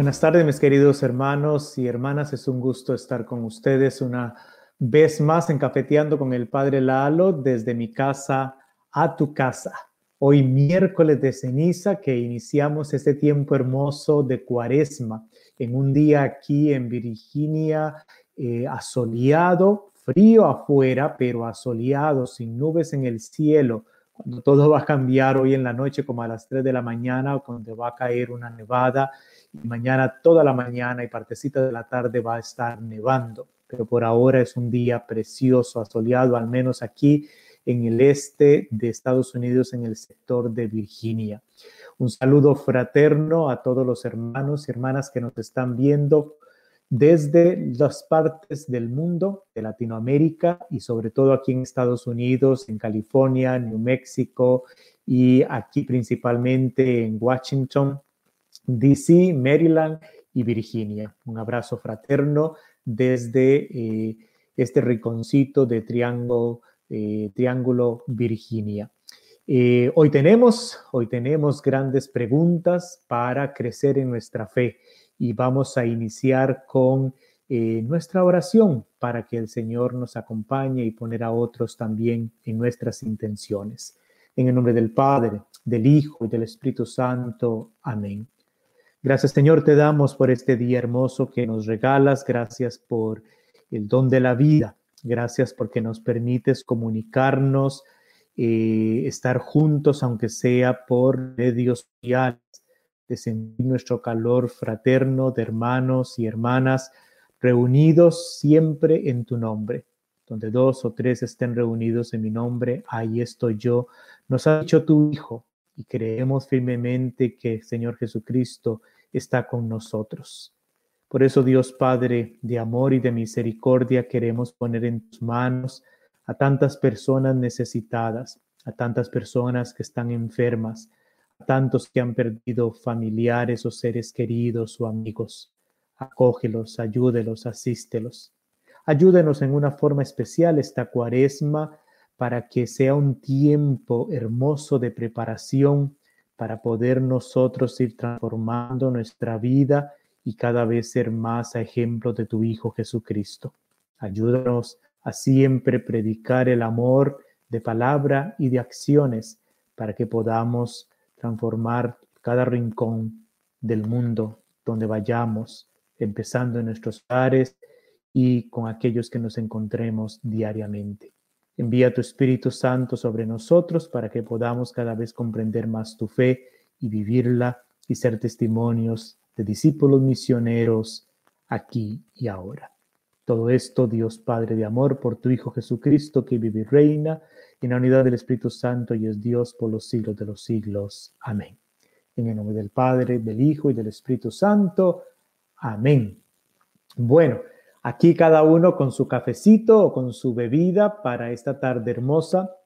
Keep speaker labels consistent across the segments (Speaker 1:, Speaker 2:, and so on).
Speaker 1: Buenas tardes, mis queridos hermanos y hermanas. Es un gusto estar con ustedes una vez más en Cafeteando con el Padre Lalo desde mi casa a tu casa. Hoy miércoles de ceniza que iniciamos este tiempo hermoso de cuaresma en un día aquí en Virginia eh, asoleado, frío afuera, pero asoleado, sin nubes en el cielo, cuando todo va a cambiar hoy en la noche como a las 3 de la mañana, cuando va a caer una nevada y mañana toda la mañana y partecita de la tarde va a estar nevando. Pero por ahora es un día precioso, asoleado, al menos aquí en el este de Estados Unidos, en el sector de Virginia. Un saludo fraterno a todos los hermanos y hermanas que nos están viendo desde las partes del mundo, de Latinoamérica y sobre todo aquí en Estados Unidos, en California, New México y aquí principalmente en Washington, DC, Maryland y Virginia. Un abrazo fraterno desde eh, este rinconcito de Triángulo, eh, Triángulo Virginia. Eh, hoy tenemos, hoy tenemos grandes preguntas para crecer en nuestra fe y vamos a iniciar con nuestra oración para que el Señor nos acompañe y poner a otros también en nuestras intenciones. En el nombre del Padre, del Hijo y del Espíritu Santo. Amén. Gracias Señor te damos por este día hermoso que nos regalas. Gracias por el don de la vida. Gracias porque nos permites comunicarnos, eh, estar juntos, aunque sea por medios sociales, de sentir nuestro calor fraterno de hermanos y hermanas reunidos siempre en tu nombre. Donde dos o tres estén reunidos en mi nombre, ahí estoy yo. Nos ha dicho tu Hijo y creemos firmemente que Señor Jesucristo está con nosotros. Por eso, Dios Padre de amor y de misericordia, queremos poner en tus manos a tantas personas necesitadas, a tantas personas que están enfermas, a tantos que han perdido familiares o seres queridos o amigos. Acógelos, ayúdelos, asístelos. Ayúdenos en una forma especial esta cuaresma para que sea un tiempo hermoso de preparación para poder nosotros ir transformando nuestra vida y cada vez ser más a ejemplo de tu Hijo Jesucristo. Ayúdanos a siempre predicar el amor de palabra y de acciones para que podamos transformar cada rincón del mundo donde vayamos, empezando en nuestros hogares y con aquellos que nos encontremos diariamente. Envía tu Espíritu Santo sobre nosotros para que podamos cada vez comprender más tu fe y vivirla y ser testimonios de discípulos misioneros aquí y ahora. Todo esto, Dios Padre de amor, por tu Hijo Jesucristo, que vive y reina en la unidad del Espíritu Santo y es Dios por los siglos de los siglos. Amén. En el nombre del Padre, del Hijo y del Espíritu Santo. Amén. Bueno, Aquí cada uno con su cafecito o con su bebida para esta tarde hermosa.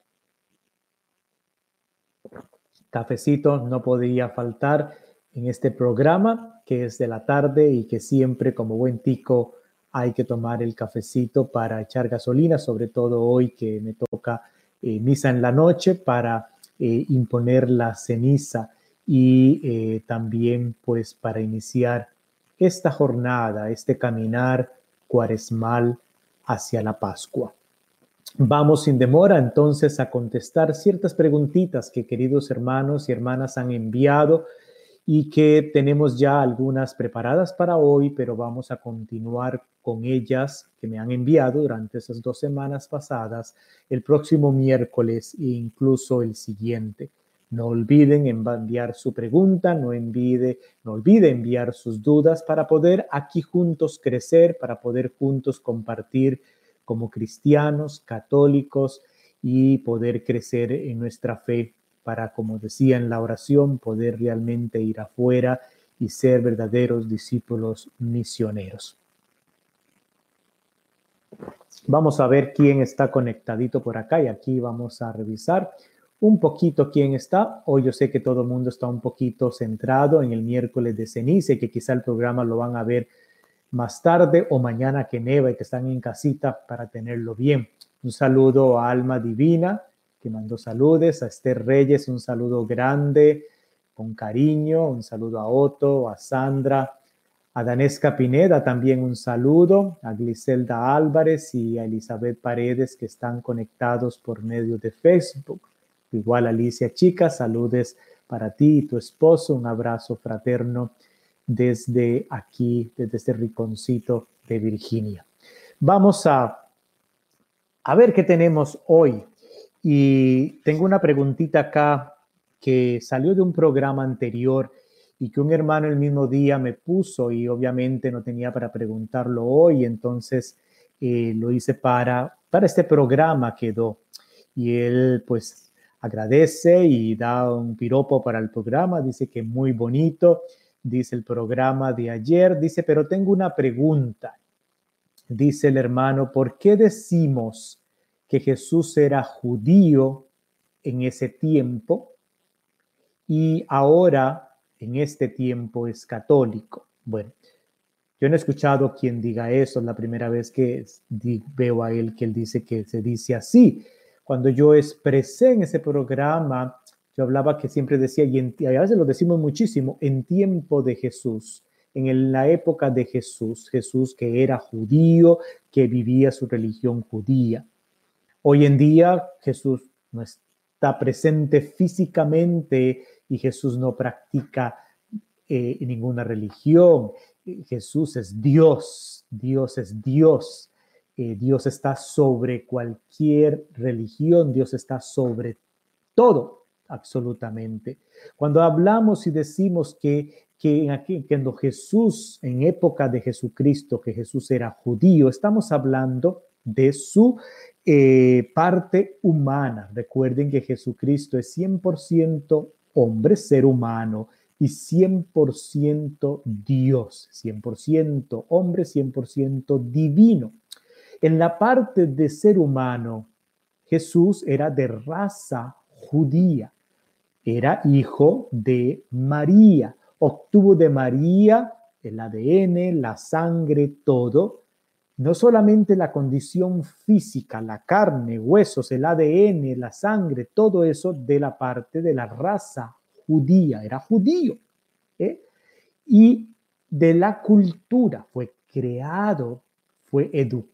Speaker 1: Cafecito no podía faltar en este programa que es de la tarde y que siempre como buen tico hay que tomar el cafecito para echar gasolina, sobre todo hoy que me toca eh, misa en la noche para eh, imponer la ceniza y eh, también pues para iniciar esta jornada, este caminar cuaresmal hacia la Pascua. Vamos sin demora entonces a contestar ciertas preguntitas que queridos hermanos y hermanas han enviado y que tenemos ya algunas preparadas para hoy, pero vamos a continuar con ellas que me han enviado durante esas dos semanas pasadas, el próximo miércoles e incluso el siguiente. No olviden enviar su pregunta, no no olvide enviar sus dudas para poder aquí juntos crecer, para poder juntos compartir como cristianos, católicos y poder crecer en nuestra fe para, como decía en la oración, poder realmente ir afuera y ser verdaderos discípulos misioneros. Vamos a ver quién está conectadito por acá y aquí vamos a revisar un poquito quién está. Hoy yo sé que todo el mundo está un poquito centrado en el miércoles de ceniza y que quizá el programa lo van a ver más tarde o mañana que neva y que están en casita para tenerlo bien. Un saludo a Alma Divina, que mandó saludes, a Esther Reyes, un saludo grande, con cariño, un saludo a Otto, a Sandra, A Danesca Pineda también un saludo, a Gliselda Álvarez y a Elizabeth Paredes que están conectados por medio de Facebook. Igual Alicia Chica, saludes para ti y tu esposo, un abrazo fraterno desde aquí, desde este riconcito de Virginia. Vamos a, a ver qué tenemos hoy. Y tengo una preguntita acá que salió de un programa anterior y que un hermano el mismo día me puso y obviamente no tenía para preguntarlo hoy, entonces eh, lo hice para, para este programa quedó. Y él pues agradece y da un piropo para el programa, dice que muy bonito, dice el programa de ayer, dice, pero tengo una pregunta. Dice el hermano, ¿por qué decimos que Jesús era judío en ese tiempo y ahora en este tiempo es católico. Bueno, yo no he escuchado quien diga eso, es la primera vez que veo a él que él dice que se dice así. Cuando yo expresé en ese programa, yo hablaba que siempre decía, y, a veces lo decimos muchísimo, en tiempo de Jesús, en la época de Jesús, Jesús que era judío, que vivía su religión judía. Hoy en día Jesús no está presente físicamente y Jesús no practica eh, ninguna religión. Jesús es Dios, Dios es Dios. Eh, Dios está sobre cualquier religión, Dios está sobre todo, absolutamente. Cuando hablamos y decimos que, que, Jesús, en época de Jesucristo, que Jesús era judío, estamos hablando de su eh, parte humana. Recuerden que Jesucristo es 100% hombre, ser humano, y 100% Dios, 100% hombre, 100% divino. En la parte de ser humano, Jesús era de raza judía, era hijo de María, obtuvo de María el ADN, la sangre, todo, no solamente la condición física, la carne, huesos, el ADN, la sangre, todo eso de la parte de la raza judía, era judío. ¿eh? Y de la cultura, fue creado, fue educado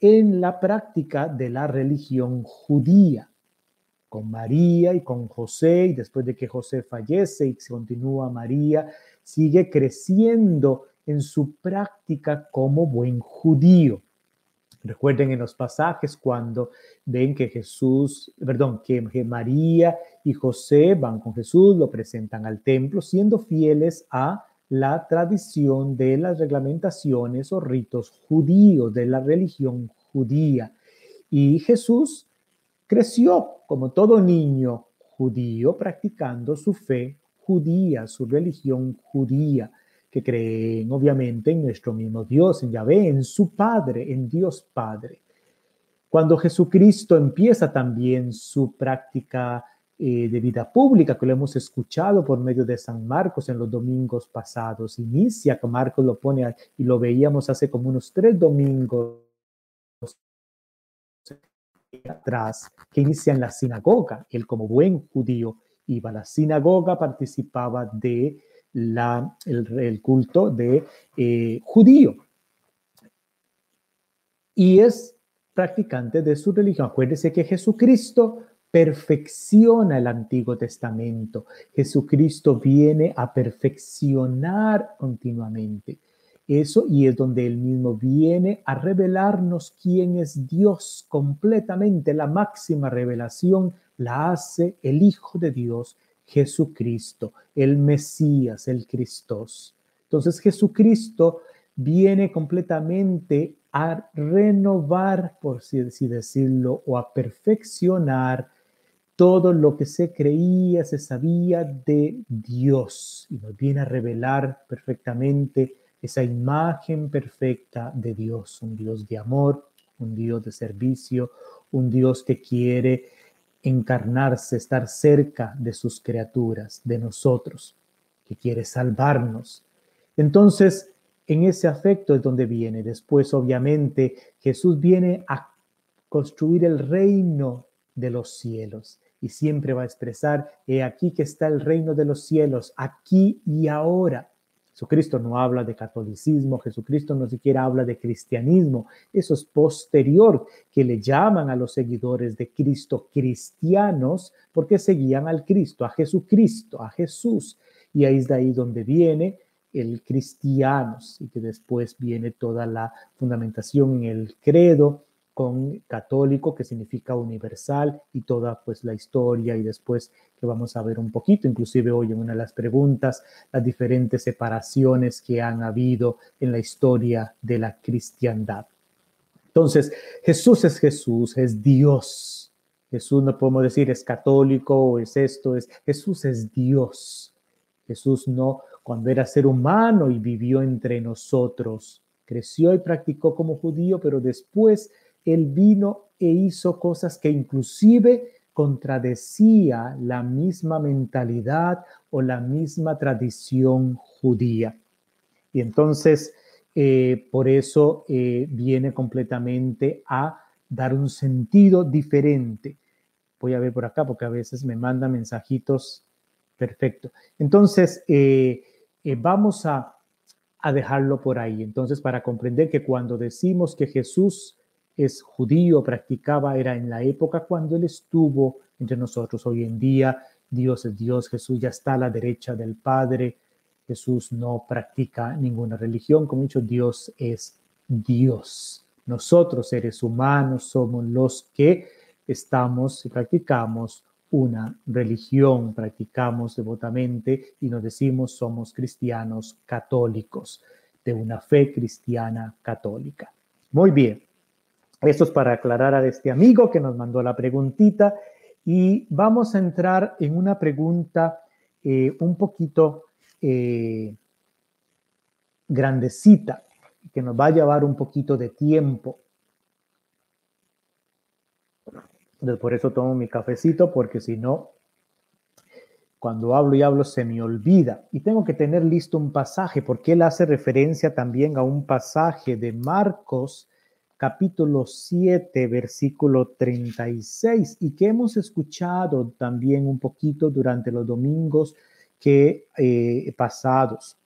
Speaker 1: en la práctica de la religión judía, con María y con José, y después de que José fallece y continúa María, sigue creciendo en su práctica como buen judío. Recuerden en los pasajes cuando ven que Jesús, perdón, que María y José van con Jesús, lo presentan al templo, siendo fieles a la tradición de las reglamentaciones o ritos judíos, de la religión judía. Y Jesús creció como todo niño judío, practicando su fe judía, su religión judía que creen obviamente en nuestro mismo Dios, en Yahvé, en su Padre, en Dios Padre. Cuando Jesucristo empieza también su práctica eh, de vida pública, que lo hemos escuchado por medio de San Marcos en los domingos pasados, inicia, que Marcos lo pone y lo veíamos hace como unos tres domingos atrás, que inicia en la sinagoga. Él como buen judío iba a la sinagoga, participaba de la, el, culto de eh, judío. Y es practicante de su religión. Acuérdese que Jesucristo perfecciona el Antiguo Testamento. Jesucristo viene a perfeccionar continuamente. Eso y es donde él mismo viene a revelarnos quién es Dios completamente. La máxima revelación la hace el Hijo de Dios Jesucristo, el Mesías, el Cristos. Entonces Jesucristo viene completamente a renovar, por así decirlo, o a perfeccionar todo lo que se creía, se sabía de Dios y nos viene a revelar perfectamente esa imagen perfecta de Dios, un Dios de amor, un Dios de servicio, un Dios que quiere encarnarse, estar cerca de sus criaturas, de nosotros, que quiere salvarnos. Entonces, en ese afecto es donde viene. Después, obviamente, Jesús viene a construir el reino de los cielos y siempre va a expresar, he aquí que está el reino de los cielos, aquí y ahora. Jesucristo no habla de catolicismo, Jesucristo no siquiera habla de cristianismo, eso es posterior, que le llaman a los seguidores de Cristo cristianos porque seguían al Cristo, a Jesucristo, a Jesús. Y ahí es de ahí donde viene el cristianos y que después viene toda la fundamentación en el credo católico que significa universal y toda pues la historia y después que vamos a ver un poquito, inclusive hoy en una de las preguntas, las diferentes separaciones que han habido en la historia de la cristiandad. Entonces, Jesús es Jesús, es Dios. Jesús no podemos decir es católico o es esto, es Jesús es Dios. Jesús no cuando era ser humano y vivió entre nosotros. Creció y practicó como judío, pero después él vino e hizo cosas que inclusive contradecía la misma mentalidad o la misma tradición judía. Y entonces, eh, por eso eh, viene completamente a dar un sentido diferente. Voy a ver por acá porque a veces me manda mensajitos. Perfecto. Entonces, eh, vamos a dejarlo por ahí. Entonces, para comprender que cuando decimos que Jesús es judío, practicaba, era en la época cuando él estuvo entre nosotros. Hoy en día Dios es Dios, Jesús ya está a la derecha del Padre, Jesús no practica ninguna religión, como he dicho, Dios es Dios. Nosotros, seres humanos, somos los que estamos y practicamos una religión, practicamos devotamente y nos decimos somos cristianos católicos, de una fe cristiana católica. Muy bien. Esto es para aclarar a este amigo que nos mandó la preguntita y vamos a entrar en una pregunta eh, un poquito eh, grandecita que nos va a llevar un poquito de tiempo. por eso tomo mi cafecito porque si no, cuando hablo y hablo se me olvida. Y tengo que tener listo un pasaje porque él hace referencia también a un pasaje de Marcos capítulo 7, versículo 36, y que hemos escuchado también un poquito durante los domingos que eh, pasados.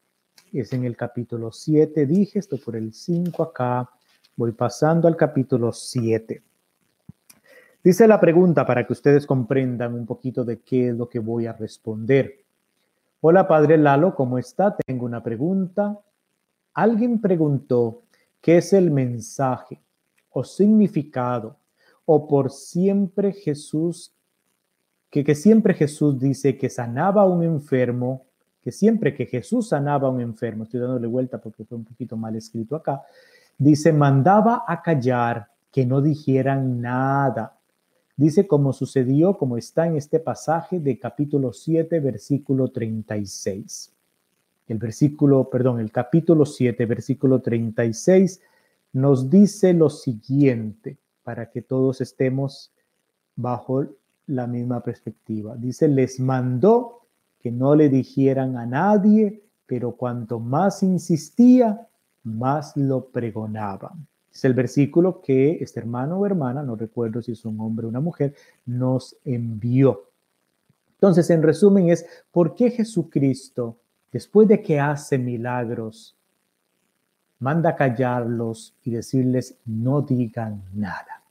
Speaker 1: Es en el capítulo 7, dije esto por el 5 acá, voy pasando al capítulo 7. Dice la pregunta para que ustedes comprendan un poquito de qué es lo que voy a responder. Hola, Padre Lalo, ¿cómo está? Tengo una pregunta. Alguien preguntó, ¿qué es el mensaje? o significado, o por siempre Jesús, que, que siempre Jesús dice que sanaba a un enfermo, que siempre que Jesús sanaba a un enfermo, estoy dándole vuelta porque fue un poquito mal escrito acá, dice, mandaba a callar, que no dijeran nada. Dice como sucedió, como está en este pasaje de capítulo 7, versículo 36. El versículo, perdón, el capítulo 7, versículo 36 nos dice lo siguiente, para que todos estemos bajo la misma perspectiva. Dice, les mandó que no le dijeran a nadie, pero cuanto más insistía, más lo pregonaban. Es el versículo que este hermano o hermana, no recuerdo si es un hombre o una mujer, nos envió. Entonces, en resumen, es por qué Jesucristo, después de que hace milagros, manda callarlos y decirles no digan nada.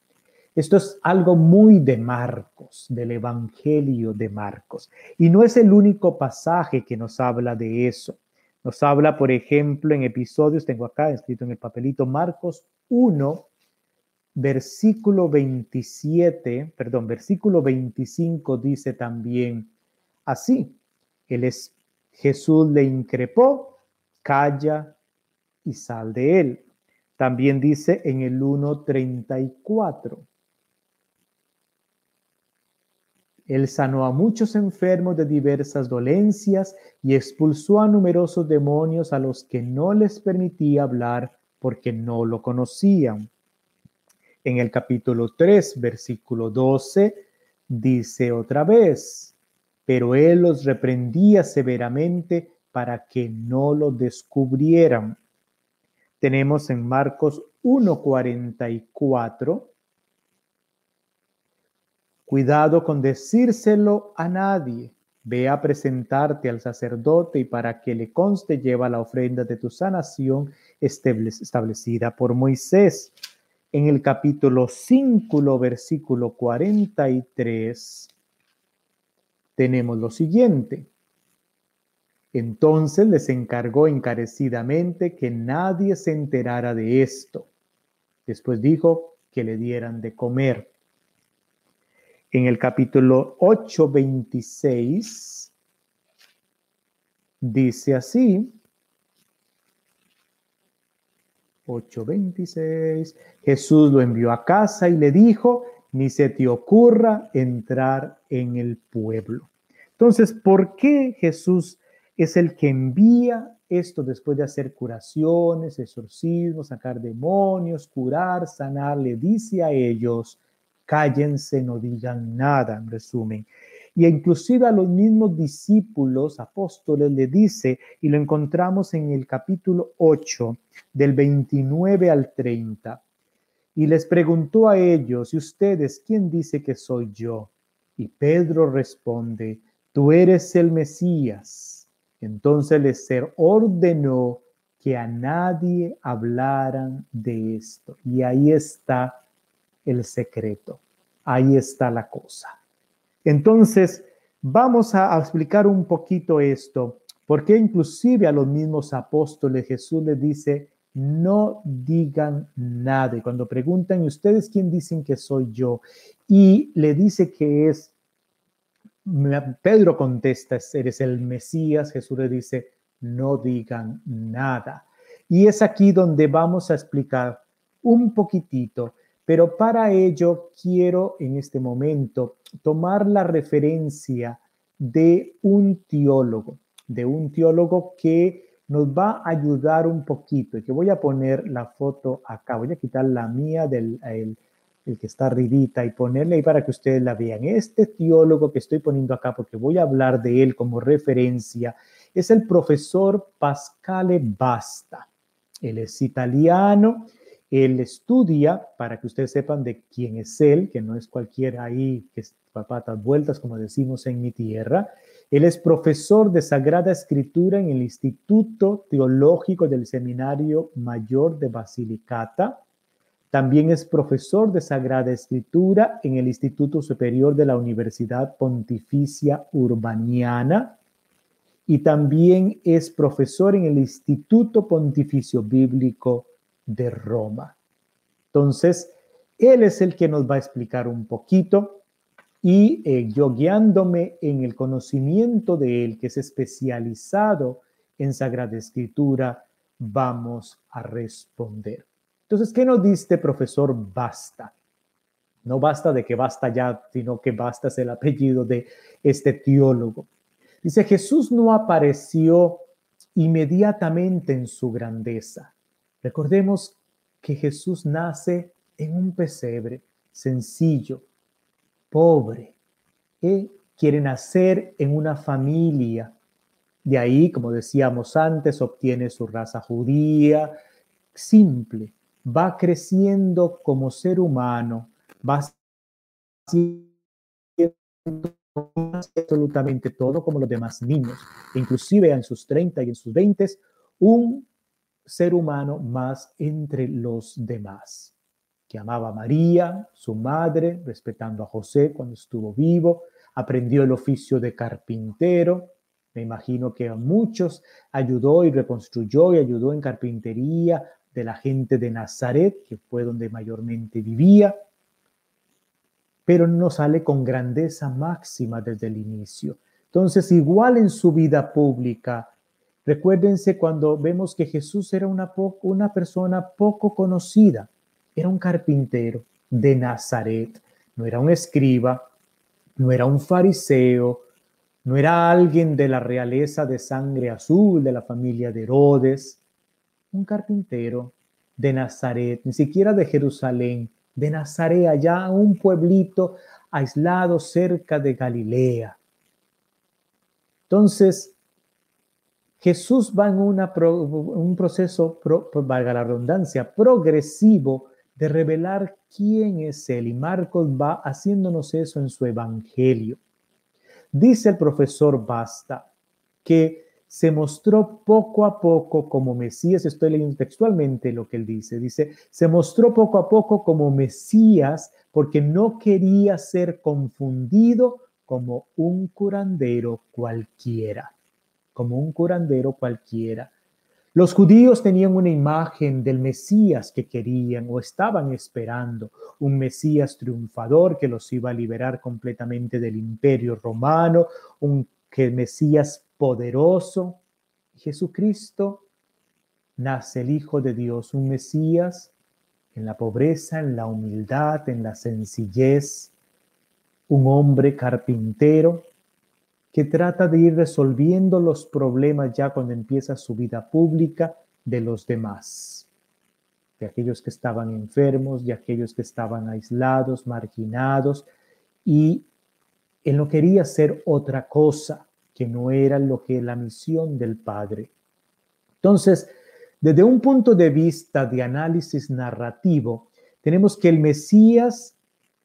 Speaker 1: Esto es algo muy de Marcos, del Evangelio de Marcos. Y no es el único pasaje que nos habla de eso. Nos habla, por ejemplo, en episodios, tengo acá escrito en el papelito, Marcos 1, versículo 27, perdón, versículo 25 dice también así, él es, Jesús le increpó, calla y sal de él. También dice en el 1.34. Él sanó a muchos enfermos de diversas dolencias y expulsó a numerosos demonios a los que no les permitía hablar porque no lo conocían. En el capítulo 3, versículo 12, dice otra vez, pero él los reprendía severamente para que no lo descubrieran. Tenemos en Marcos 1.44, cuidado con decírselo a nadie, ve a presentarte al sacerdote y para que le conste lleva la ofrenda de tu sanación establecida por Moisés. En el capítulo 5, versículo 43, tenemos lo siguiente. Entonces les encargó encarecidamente que nadie se enterara de esto. Después dijo que le dieran de comer en el capítulo 8, 26, dice así, 8:26, Jesús lo envió a casa y le dijo, ni se te ocurra entrar en el pueblo. Entonces, ¿por qué Jesús es el que envía esto después de hacer curaciones, exorcismos, sacar demonios, curar, sanar? Le dice a ellos, cállense, no digan nada, en resumen. Y inclusive a los mismos discípulos, apóstoles, le dice, y lo encontramos en el capítulo 8, del 29 al 30, y les preguntó a ellos, ¿y ustedes quién dice que soy yo? Y Pedro responde, tú eres el Mesías. Entonces les ordenó que a nadie hablaran de esto. Y ahí está el secreto. Ahí está la cosa. Entonces, vamos a, explicar un poquito esto, porque inclusive a los mismos apóstoles Jesús les dice, no digan nada. Y cuando preguntan, ¿ustedes quién dicen que soy yo? Y le dice que es, Pedro contesta, eres el Mesías. Jesús le dice, no digan nada. Y es aquí donde vamos a explicar un poquitito pero para ello quiero en este momento tomar la referencia de un teólogo, de un teólogo que nos va a ayudar un poquito y que voy a poner la foto acá. Voy a quitar la mía del el, que está arribita y ponerle ahí para que ustedes la vean. Este teólogo que estoy poniendo acá, porque voy a hablar de él como referencia, es el profesor Pascale Basta. Él es italiano él estudia, para que ustedes sepan de quién es él, que no es cualquiera ahí que es papatas vueltas, como decimos en mi tierra. Él es profesor de Sagrada Escritura en el Instituto Teológico del Seminario Mayor de Basilicata. También es profesor de Sagrada Escritura en el Instituto Superior de la Universidad Pontificia Urbaniana. Y también es profesor en el Instituto Pontificio Bíblico de Roma. Entonces, él es el que nos va a explicar un poquito y eh, yo guiándome en el conocimiento de él, que es especializado en Sagrada Escritura, vamos a responder. Entonces, ¿qué nos dice profesor Basta? No basta de que basta ya, sino que basta es el apellido de este teólogo. Dice, Jesús no apareció inmediatamente en su grandeza. Recordemos que Jesús nace en un pesebre sencillo, pobre, y quiere nacer en una familia. De ahí, como decíamos antes, obtiene su raza judía, simple, va creciendo como ser humano, va haciendo absolutamente todo como los demás niños, inclusive en sus 30 y en sus 20, un ser humano más entre los demás, que amaba a María, su madre, respetando a José cuando estuvo vivo, aprendió el oficio de carpintero, me imagino que a muchos ayudó y reconstruyó y ayudó en carpintería de la gente de Nazaret, que fue donde mayormente vivía, pero no sale con grandeza máxima desde el inicio. Entonces, igual en su vida pública, Recuérdense cuando vemos que Jesús era una, una persona poco conocida, era un carpintero de Nazaret, no era un escriba, no era un fariseo, no era alguien de la realeza de sangre azul, de la familia de Herodes, un carpintero de Nazaret, ni siquiera de Jerusalén, de Nazaret, allá un pueblito aislado cerca de Galilea. Entonces, Jesús va en un proceso, valga la redundancia, progresivo de revelar quién es Él. Y Marcos va haciéndonos eso en su evangelio. Dice el profesor Basta que se mostró poco a poco como Mesías, estoy leyendo textualmente lo que él dice, dice, se mostró poco a poco como Mesías porque no quería ser confundido como un curandero cualquiera, como un curandero cualquiera. Los judíos tenían una imagen del Mesías que querían o estaban esperando, un Mesías triunfador que los iba a liberar completamente del imperio romano, un que Mesías poderoso. Jesucristo nace el Hijo de Dios, un Mesías en la pobreza, en la humildad, en la sencillez, un hombre carpintero que trata de ir resolviendo los problemas ya cuando empieza su vida pública de los demás, de aquellos que estaban enfermos, de aquellos que estaban aislados, marginados, y él no quería ser otra cosa que no era lo que la misión del Padre. Entonces, desde un punto de vista de análisis narrativo, tenemos que el Mesías,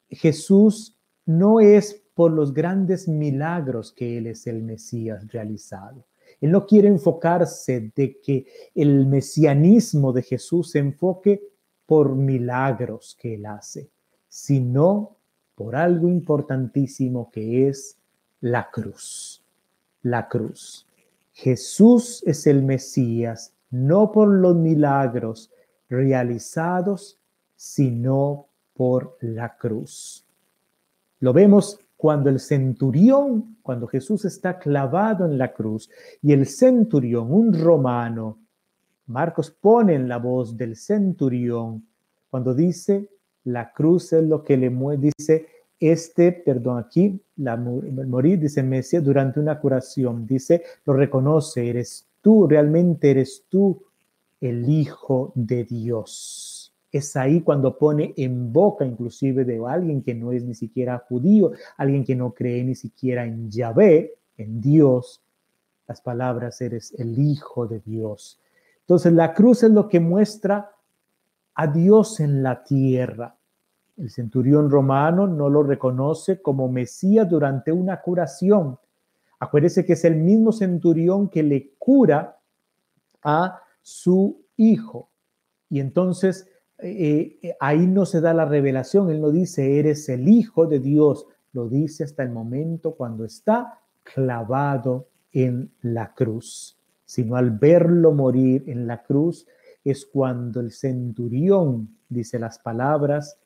Speaker 1: Jesús, no es por los grandes milagros que Él es el Mesías realizado. Él no quiere enfocarse de que el mesianismo de Jesús se enfoque por milagros que Él hace, sino por algo importantísimo que es la cruz. La cruz. Jesús es el Mesías, no por los milagros realizados, sino por la cruz. Lo vemos cuando el centurión, cuando Jesús está clavado en la cruz y el centurión, un romano, Marcos pone en la voz del centurión, cuando dice, la cruz es lo que le mueve, dice, este, perdón, aquí, la morir, dice Mesías, durante una curación, dice, lo reconoce, eres tú, realmente eres tú el Hijo de Dios es ahí cuando pone en boca inclusive de alguien que no es ni siquiera judío, alguien que no cree ni siquiera en Yahvé, en Dios, las palabras, eres el Hijo de Dios. Entonces la cruz es lo que muestra a Dios en la tierra. El centurión romano no lo reconoce como Mesías durante una curación. Acuérdese que es el mismo centurión que le cura a su hijo. Y entonces eh, eh, ahí no se da la revelación, él no dice, eres el Hijo de Dios, lo dice hasta el momento cuando está clavado en la cruz, sino al verlo morir en la cruz es cuando el centurión dice las palabras,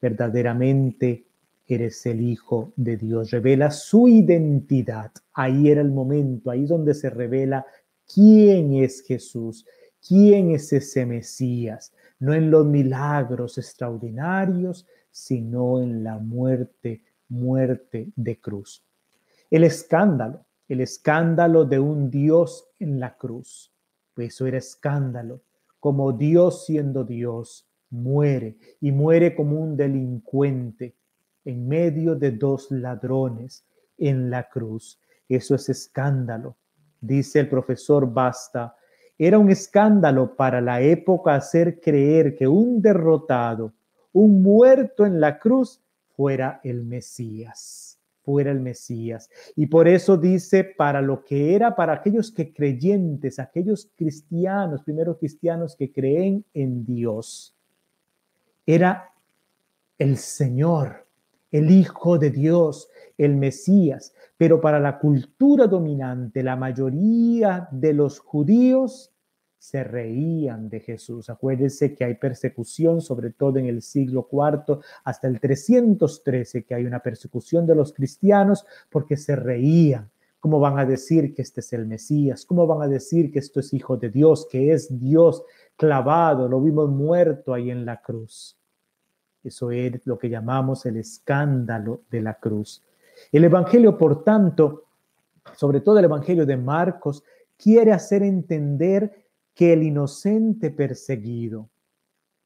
Speaker 1: verdaderamente eres el Hijo de Dios, revela su identidad. Ahí era el momento, ahí donde se revela quién es Jesús, quién es ese Mesías, no en los milagros extraordinarios, sino en la muerte, muerte de cruz. El escándalo, el escándalo de un Dios en la cruz. Pues eso era escándalo, como Dios siendo Dios, muere y muere como un delincuente en medio de dos ladrones en la cruz. Eso es escándalo. Dice el profesor Basta, era un escándalo para la época hacer creer que un derrotado, un muerto en la cruz, fuera el Mesías, fuera el Mesías. Y por eso dice, para lo que era para aquellos que creyentes, aquellos cristianos, primeros cristianos que creen en Dios, era el Señor, el Hijo de Dios, el Mesías. Pero para la cultura dominante, la mayoría de los judíos se reían de Jesús. Acuérdense que hay persecución, sobre todo en el siglo IV hasta el 313, que hay una persecución de los cristianos porque se reían. ¿Cómo van a decir que este es el Mesías? ¿Cómo van a decir que esto es hijo de Dios, que es Dios clavado? Lo vimos muerto ahí en la cruz. Eso es lo que llamamos el escándalo de la cruz. El Evangelio, por tanto, sobre todo el Evangelio de Marcos, quiere hacer entender que el inocente perseguido.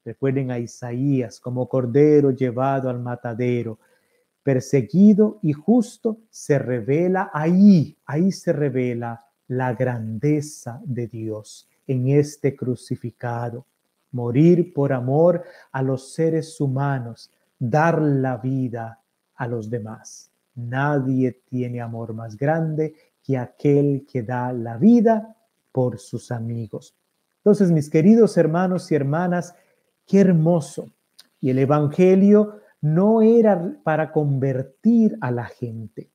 Speaker 1: Recuerden a Isaías como cordero llevado al matadero, perseguido y justo, se revela ahí, ahí se revela la grandeza de Dios en este crucificado. Morir por amor a los seres humanos, dar la vida a los demás. nadie tiene amor más grande que aquel que da la vida por sus amigos. Entonces, mis queridos hermanos y hermanas, qué hermoso. Y el Evangelio no era para convertir a la gente.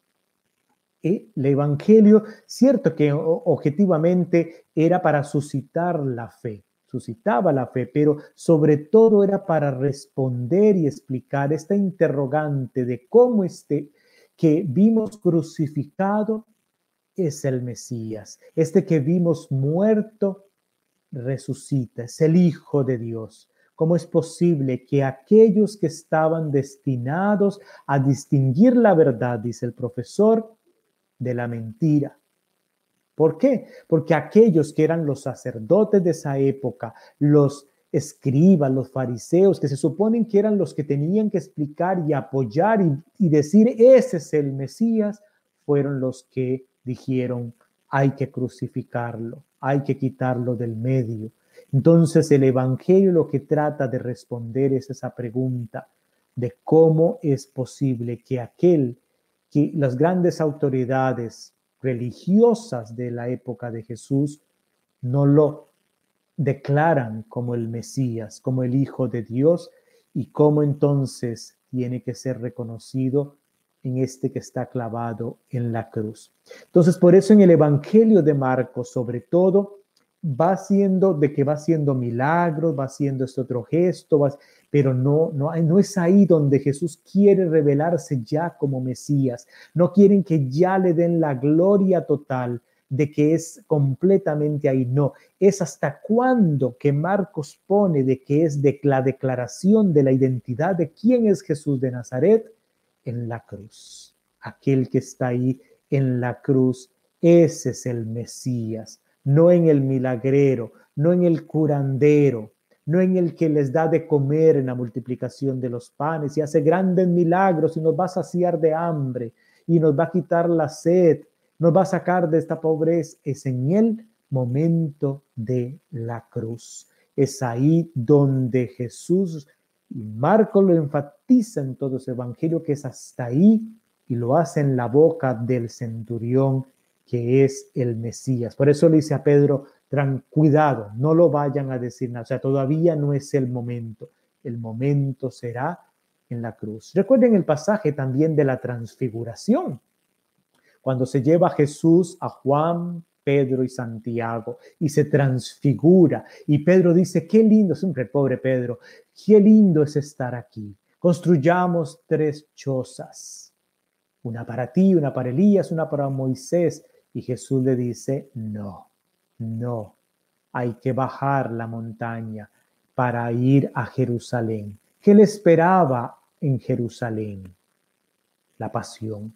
Speaker 1: Eh, el Evangelio, cierto que objetivamente era para suscitar la fe, suscitaba la fe, pero sobre todo era para responder y explicar esta interrogante de cómo este que vimos crucificado es el Mesías. Este que vimos muerto resucita, es el Hijo de Dios. ¿Cómo es posible que aquellos que estaban destinados a distinguir la verdad, dice el profesor, de la mentira? ¿Por qué? Porque aquellos que eran los sacerdotes de esa época, los escribas, los fariseos, que se suponen que eran los que tenían que explicar y apoyar y, decir, ese es el Mesías, fueron los que dijeron, hay que crucificarlo, hay que quitarlo del medio. Entonces el Evangelio lo que trata de responder es esa pregunta de cómo es posible que aquel, que las grandes autoridades religiosas de la época de Jesús no lo declaran como el Mesías, como el Hijo de Dios, y cómo entonces tiene que ser reconocido en este que está clavado en la cruz. Entonces, por eso en el Evangelio de Marcos, sobre todo, va haciendo de que va haciendo milagros, va haciendo este otro gesto, pero no, no, no es ahí donde Jesús quiere revelarse ya como Mesías. No quieren que ya le den la gloria total de que es completamente ahí. No, es hasta cuando que Marcos pone de que es de la declaración de la identidad de quién es Jesús de Nazaret en la cruz. Aquel que está ahí en la cruz, ese es el Mesías, no en el milagrero, no en el curandero, no en el que les da de comer en la multiplicación de los panes y hace grandes milagros y nos va a saciar de hambre y nos va a quitar la sed, nos va a sacar de esta pobreza. Es en el momento de la cruz. Es ahí donde Jesús y Marco lo enfatiza en todo ese evangelio que es hasta ahí y lo hace en la boca del centurión que es el Mesías. Por eso le dice a Pedro, cuidado, no lo vayan a decir nada. O sea, todavía no es el momento. El momento será en la cruz. Recuerden el pasaje también de la transfiguración. Cuando se lleva Jesús a Juan, Pedro y Santiago y se transfigura. Y Pedro dice, qué lindo, es un pobre Pedro, qué lindo es estar aquí. Construyamos tres chozas, una para ti, una para Elías, una para Moisés. Y Jesús le dice, no, no, hay que bajar la montaña para ir a Jerusalén. ¿Qué le esperaba en Jerusalén? La pasión,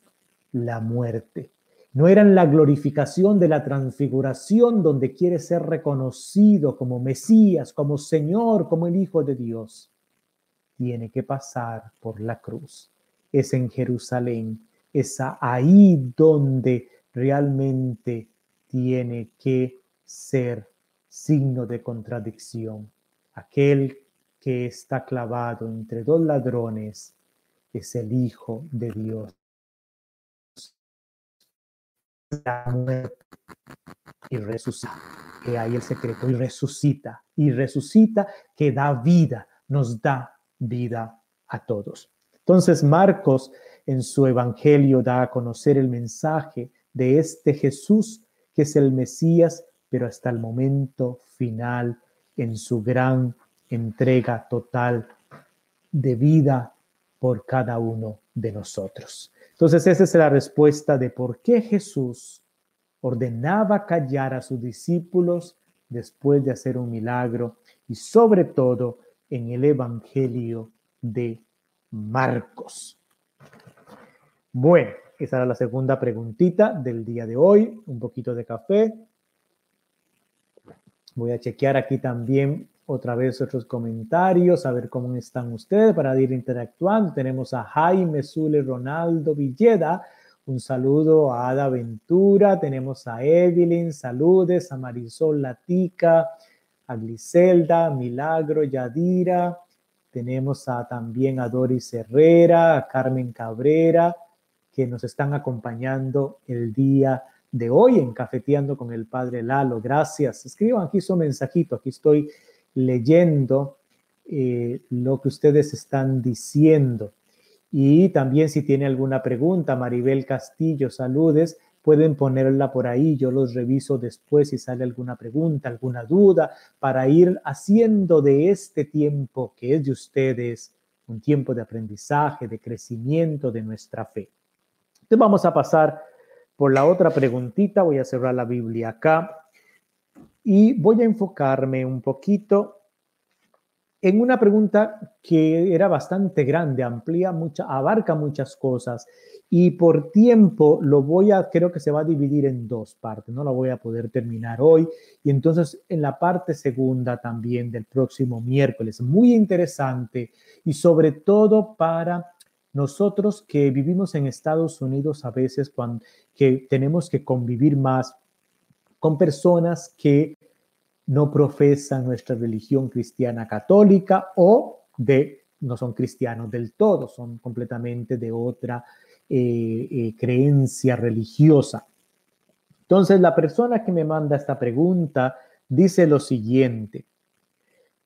Speaker 1: la muerte, no eran la glorificación de la transfiguración donde quiere ser reconocido como Mesías, como Señor, como el Hijo de Dios. Tiene que pasar por la cruz. Es en Jerusalén, es ahí donde realmente tiene que ser signo de contradicción. Aquel que está clavado entre dos ladrones es el Hijo de Dios y resucita. Que hay el secreto y resucita y resucita que da vida, nos da vida a todos. Entonces Marcos en su evangelio da a conocer el mensaje de este Jesús que es el Mesías, pero hasta el momento final en su gran entrega total de vida por cada uno de nosotros. Entonces esa es la respuesta de por qué Jesús ordenaba callar a sus discípulos después de hacer un milagro y sobre todo en el Evangelio de Marcos. Bueno, esa era la segunda preguntita del día de hoy. Un poquito de café. Voy a chequear aquí también otra vez otros comentarios, a ver cómo están ustedes para ir interactuando. Tenemos a Jaime Zule Ronaldo Villeda. Un saludo a Ada Ventura. Tenemos a Evelyn, saludes, a Marisol Latica, a Gliselda, Milagro, Yadira. Tenemos a, también a Doris Herrera, a Carmen Cabrera. que nos están acompañando el día de hoy en Cafeteando con el Padre Lalo. Gracias. Escriban aquí su mensajito. Aquí estoy leyendo eh, lo que ustedes están diciendo. Y también si tiene alguna pregunta, Maribel Castillo, saludes, pueden ponerla por ahí, yo los reviso después si sale alguna pregunta, alguna duda, para ir haciendo de este tiempo que es de ustedes un tiempo de aprendizaje, de crecimiento de nuestra fe. Entonces vamos a pasar por la otra preguntita, voy a cerrar la Biblia acá y voy a enfocarme un poquito en una pregunta que era bastante grande, amplia, mucha, abarca muchas cosas y por tiempo lo voy a, creo que se va a dividir en dos partes, no la voy a poder terminar hoy y entonces en la parte segunda también del próximo miércoles, muy interesante y sobre todo para nosotros que vivimos en Estados Unidos a veces cuando que tenemos que convivir más con personas que no profesan nuestra religión cristiana católica o de no son cristianos del todo, son completamente de otra eh, eh, creencia religiosa. Entonces, la persona que me manda esta pregunta dice lo siguiente.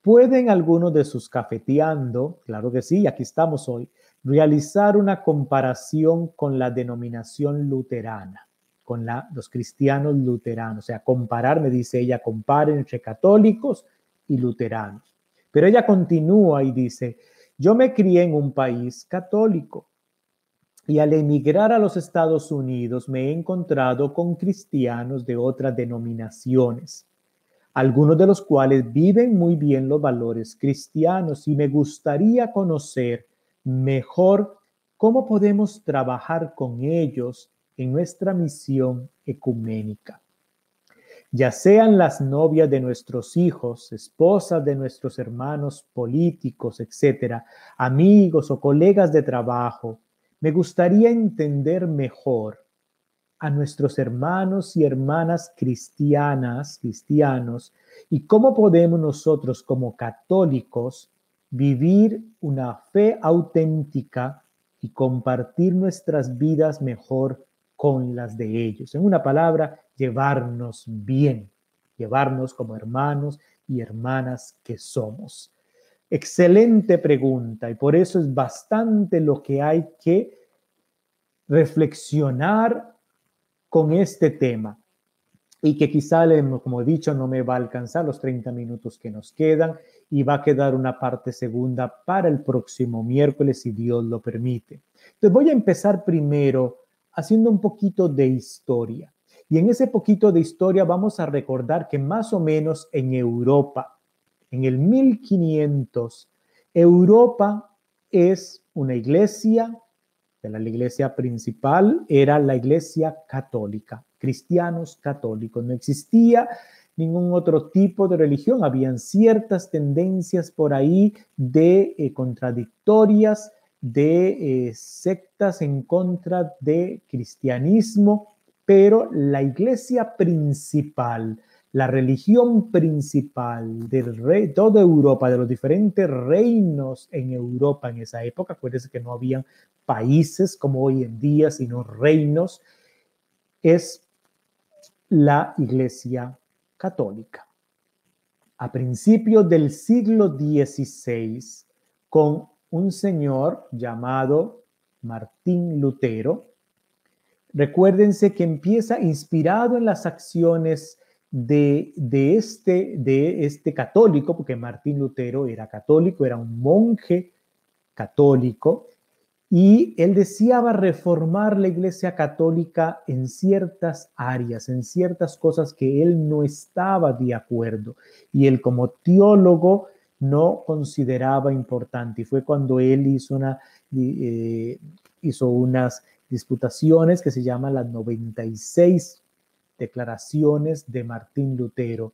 Speaker 1: ¿Pueden algunos de sus cafeteando, claro que sí, aquí estamos hoy, realizar una comparación con la denominación luterana? Con los cristianos luteranos. O sea, comparar, me dice ella, comparen entre católicos y luteranos. Pero ella continúa y dice, yo me crié en un país católico y al emigrar a los Estados Unidos me he encontrado con cristianos de otras denominaciones, algunos de los cuales viven muy bien los valores cristianos y me gustaría conocer mejor cómo podemos trabajar con ellos en nuestra misión ecuménica. Ya sean las novias de nuestros hijos, esposas de nuestros hermanos políticos, etcétera, amigos o colegas de trabajo, me gustaría entender mejor a nuestros hermanos y hermanas cristianas, cristianos, y cómo podemos nosotros como católicos vivir una fe auténtica y compartir nuestras vidas mejor con las de ellos. En una palabra, llevarnos bien, llevarnos como hermanos y hermanas que somos. Excelente pregunta y por eso es bastante lo que hay que reflexionar con este tema y que quizá, como he dicho, no me va a alcanzar los 30 minutos que nos quedan y va a quedar una parte segunda para el próximo miércoles, si Dios lo permite. Entonces voy a empezar primero haciendo un poquito de historia. Y en ese poquito de historia vamos a recordar que más o menos en Europa, en el 1500, Europa es una iglesia, la iglesia principal era la iglesia católica, cristianos católicos. No existía ningún otro tipo de religión, habían ciertas tendencias por ahí de eh, contradictorias de eh, sectas en contra de cristianismo, pero la iglesia principal, la religión principal del rey, toda Europa, de los diferentes reinos en Europa en esa época, acuérdense que no habían países como hoy en día, sino reinos, es la iglesia católica. A principios del siglo XVI, con un señor llamado Martín Lutero. Recuérdense que empieza inspirado en las acciones de, este, de este católico, porque Martín Lutero era católico, era un monje católico, y él deseaba reformar la iglesia católica en ciertas áreas, en ciertas cosas que él no estaba de acuerdo. Y él como teólogo no consideraba importante. Y fue cuando él hizo, una, eh, hizo unas disputaciones que se llaman las 96 declaraciones de Martín Lutero.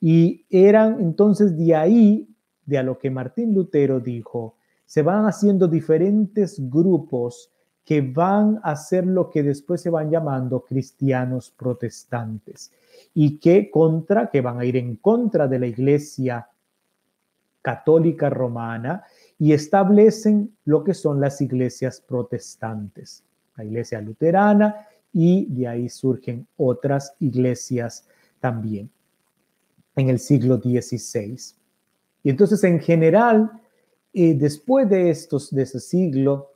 Speaker 1: Y eran entonces de ahí, de a lo que Martín Lutero dijo, se van haciendo diferentes grupos que van a ser lo que después se van llamando cristianos protestantes y que contra, que van a ir en contra de la iglesia católica romana y establecen lo que son las iglesias protestantes. la iglesia luterana, y de ahí surgen otras iglesias también en el siglo XVI. Y entonces, en general, eh, después de, estos, de ese siglo,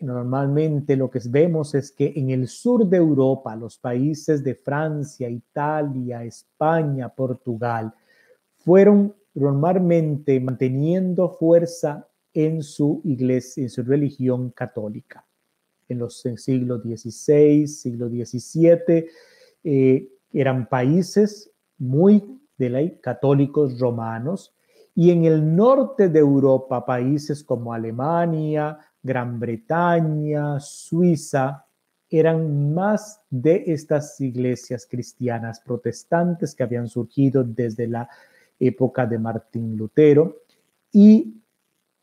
Speaker 1: normalmente lo que vemos es que en el sur de Europa, los países de Francia, Italia, España, Portugal, fueron normalmente manteniendo fuerza en su iglesia, en su religión católica. En los siglos XVI, siglo XVII, eh, eran países muy de ley católicos romanos y en el norte de Europa, países como Alemania, Gran Bretaña, Suiza, eran más de estas iglesias cristianas protestantes que habían surgido desde la época de Martín Lutero. Y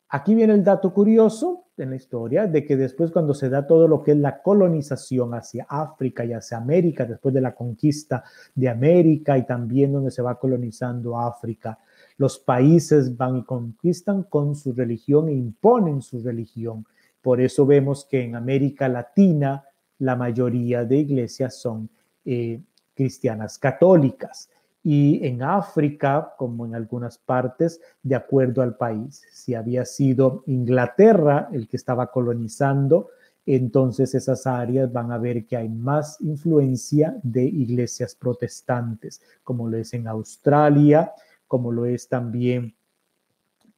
Speaker 1: aquí viene el dato curioso en la historia de que después cuando se da todo lo que es la colonización hacia África y hacia América, después de la conquista de América y también donde se va colonizando África, los países van y conquistan con su religión e imponen su religión. Por eso vemos que en América Latina la mayoría de iglesias son eh, cristianas católicas y en África, como en algunas partes, de acuerdo al país. Si había sido Inglaterra el que estaba colonizando, entonces esas áreas van a ver que hay más influencia de iglesias protestantes, como lo es en Australia, como lo es también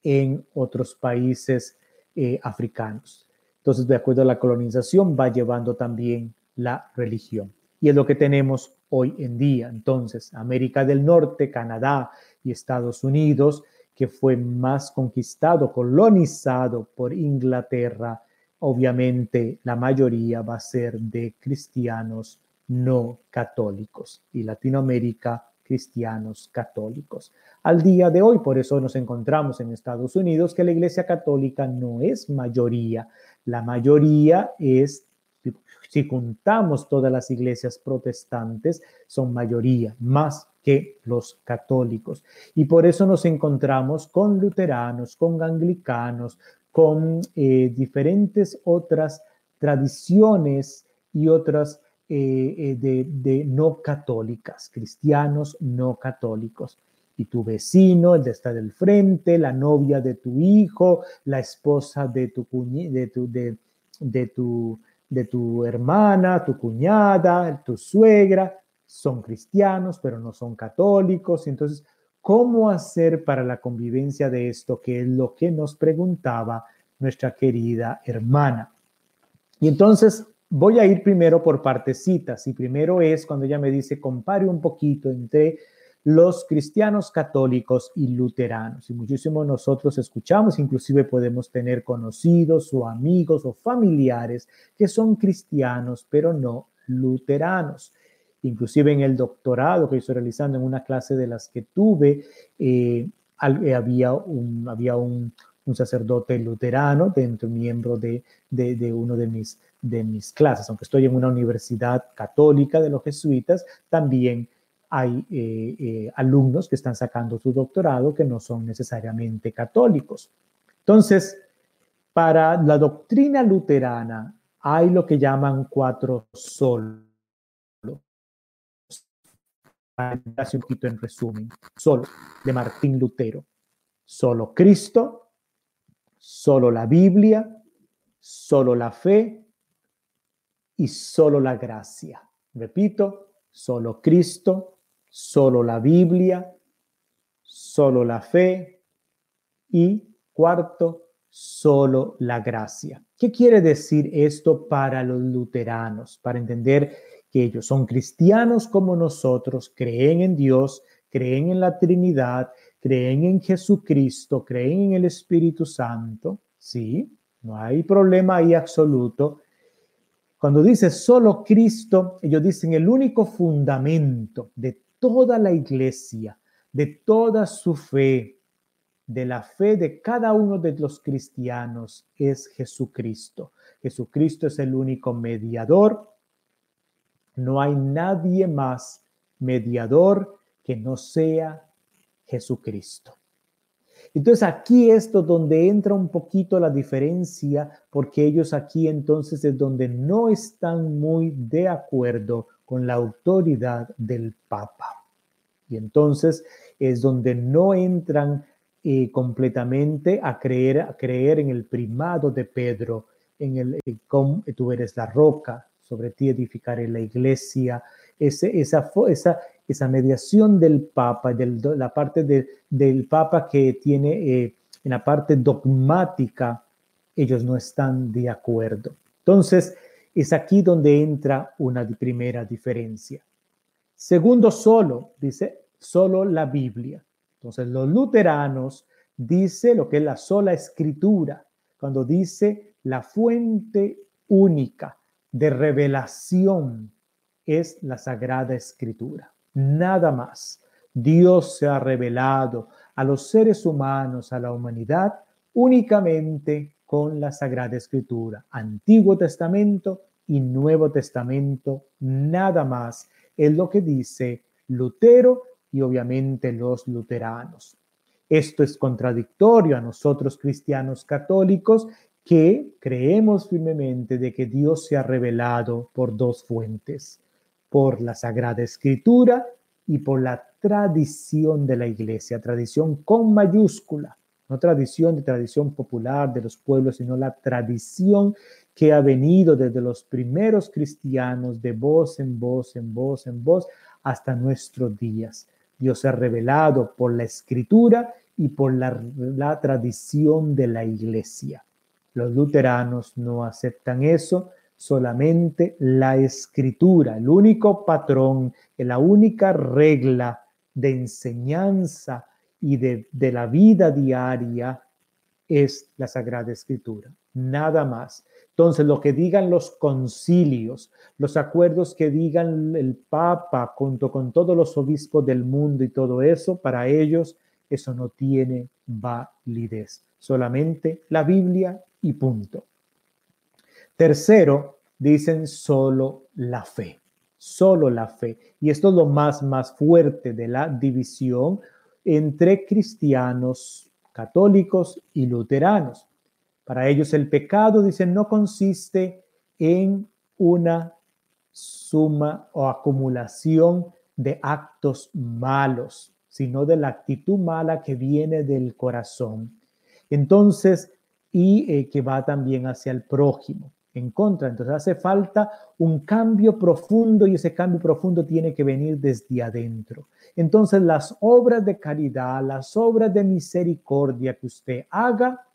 Speaker 1: en otros países eh, africanos. Entonces, de acuerdo a la colonización, va llevando también la religión. Y es lo que tenemos hoy en día. Entonces, América del Norte, Canadá y Estados Unidos, que fue más conquistado, colonizado por Inglaterra, obviamente la mayoría va a ser de cristianos no católicos. Y Latinoamérica cristianos católicos. Al día de hoy, por eso nos encontramos en Estados Unidos, que la Iglesia Católica no es mayoría. La mayoría es, si contamos todas las iglesias protestantes, son mayoría, más que los católicos. Y por eso nos encontramos con luteranos, con anglicanos, con eh, diferentes otras tradiciones y otras eh, eh, de, no católicas, cristianos no católicos. Y tu vecino, el de estar del frente, la novia de tu hijo, la esposa de tu, de, tu, de tu hermana, tu cuñada, tu suegra, son cristianos, pero no son católicos. Entonces, ¿cómo hacer para la convivencia de esto? Que es lo que nos preguntaba nuestra querida hermana. Y entonces voy a ir primero por partecitas y primero es cuando ella me dice compare un poquito entre los cristianos católicos y luteranos. Y muchísimo nosotros escuchamos, inclusive podemos tener conocidos o amigos o familiares que son cristianos, pero no luteranos. Inclusive en el doctorado que estoy realizando en una clase de las que tuve, eh, eh, había, un, había un, sacerdote luterano dentro, miembro de, de, uno de mis, de mis clases. Aunque estoy en una universidad católica de los jesuitas, también hay eh, eh, alumnos que están sacando su doctorado que no son necesariamente católicos. Entonces, para la doctrina luterana hay lo que llaman cuatro solos. Hace un poquito en resumen. Solo de Martín Lutero. Solo Cristo, solo la Biblia, solo la fe y solo la gracia. Repito, solo Cristo, solo la Biblia, solo la fe y cuarto, solo la gracia. ¿Qué quiere decir esto para los luteranos? Para entender que ellos son cristianos como nosotros, creen en Dios, creen en la Trinidad, creen en Jesucristo, creen en el Espíritu Santo, sí, no hay problema ahí absoluto. Cuando dice solo Cristo, ellos dicen el único fundamento de toda la iglesia, de toda su fe, de la fe de cada uno de los cristianos es Jesucristo. Jesucristo es el único mediador. No hay nadie más mediador que no sea Jesucristo. Entonces aquí esto donde entra un poquito la diferencia, porque ellos aquí entonces es donde no están muy de acuerdo con la autoridad del Papa. Y entonces es donde no entran eh, completamente a creer, a creer en el primado de Pedro, en el como tú eres la roca, sobre ti edificaré la iglesia, esa, esa, esa mediación del Papa, de la parte del Papa que tiene eh, en la parte dogmática, ellos no están de acuerdo. Entonces, es aquí donde entra una primera diferencia. Segundo, solo, dice, solo la Biblia. Entonces, los luteranos dice lo que es la sola escritura, cuando dice la fuente única de revelación es la sagrada escritura nada más. Dios se ha revelado a los seres humanos, a la humanidad, únicamente con la Sagrada Escritura, Antiguo Testamento y Nuevo Testamento, nada más. Es lo que dice Lutero y obviamente los luteranos. Esto es contradictorio a nosotros cristianos católicos que creemos firmemente de que Dios se ha revelado por dos fuentes, por la Sagrada Escritura y por la tradición de la iglesia, tradición con mayúscula, no tradición de tradición popular de los pueblos, sino la tradición que ha venido desde los primeros cristianos de voz en voz, en voz, en voz, hasta nuestros días. Dios se ha revelado por la escritura y por la, tradición de la iglesia. Los luteranos no aceptan eso, solamente la escritura, el único patrón, la única regla de enseñanza y de, la vida diaria es la Sagrada Escritura, nada más. Entonces, lo que digan los concilios, los acuerdos que digan el Papa junto con todos los obispos del mundo y todo eso, para ellos eso no tiene validez. Solamente la Biblia y punto. Tercero, dicen solo la fe, solo la fe. Y esto es lo más, más fuerte de la división entre cristianos católicos y luteranos. Para ellos el pecado, dicen, no consiste en una suma o acumulación de actos malos, sino de la actitud mala que viene del corazón. Entonces, y eh, que va también hacia el prójimo, en contra. Entonces hace falta un cambio profundo y ese cambio profundo tiene que venir desde adentro. Entonces las obras de caridad, las obras de misericordia que usted haga,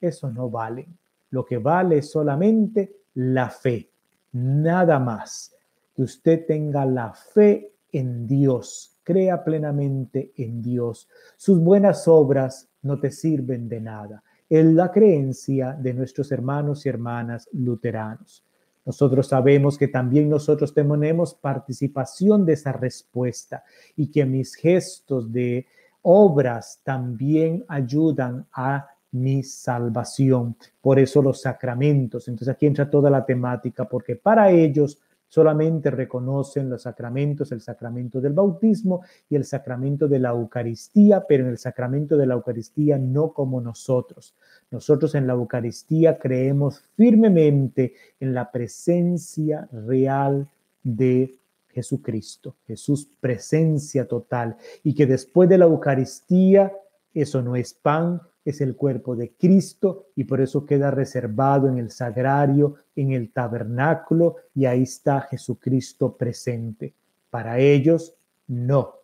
Speaker 1: eso no vale. Lo que vale es solamente la fe, nada más. Que usted tenga la fe en Dios, crea plenamente en Dios. Sus buenas obras no te sirven de nada es la creencia de nuestros hermanos y hermanas luteranos. Nosotros sabemos que también nosotros tenemos participación de esa respuesta y que mis gestos de obras también ayudan a mi salvación. Por eso los sacramentos. Entonces aquí entra toda la temática, porque para ellos solamente reconocen los sacramentos, el sacramento del bautismo y el sacramento de la Eucaristía, pero en el sacramento de la Eucaristía no como nosotros. Nosotros en la Eucaristía creemos firmemente en la presencia real de Jesucristo, Jesús presencia total, y que después de la Eucaristía, eso no es pan, es el cuerpo de Cristo y por eso queda reservado en el sagrario, en el tabernáculo y ahí está Jesucristo presente. Para ellos, no.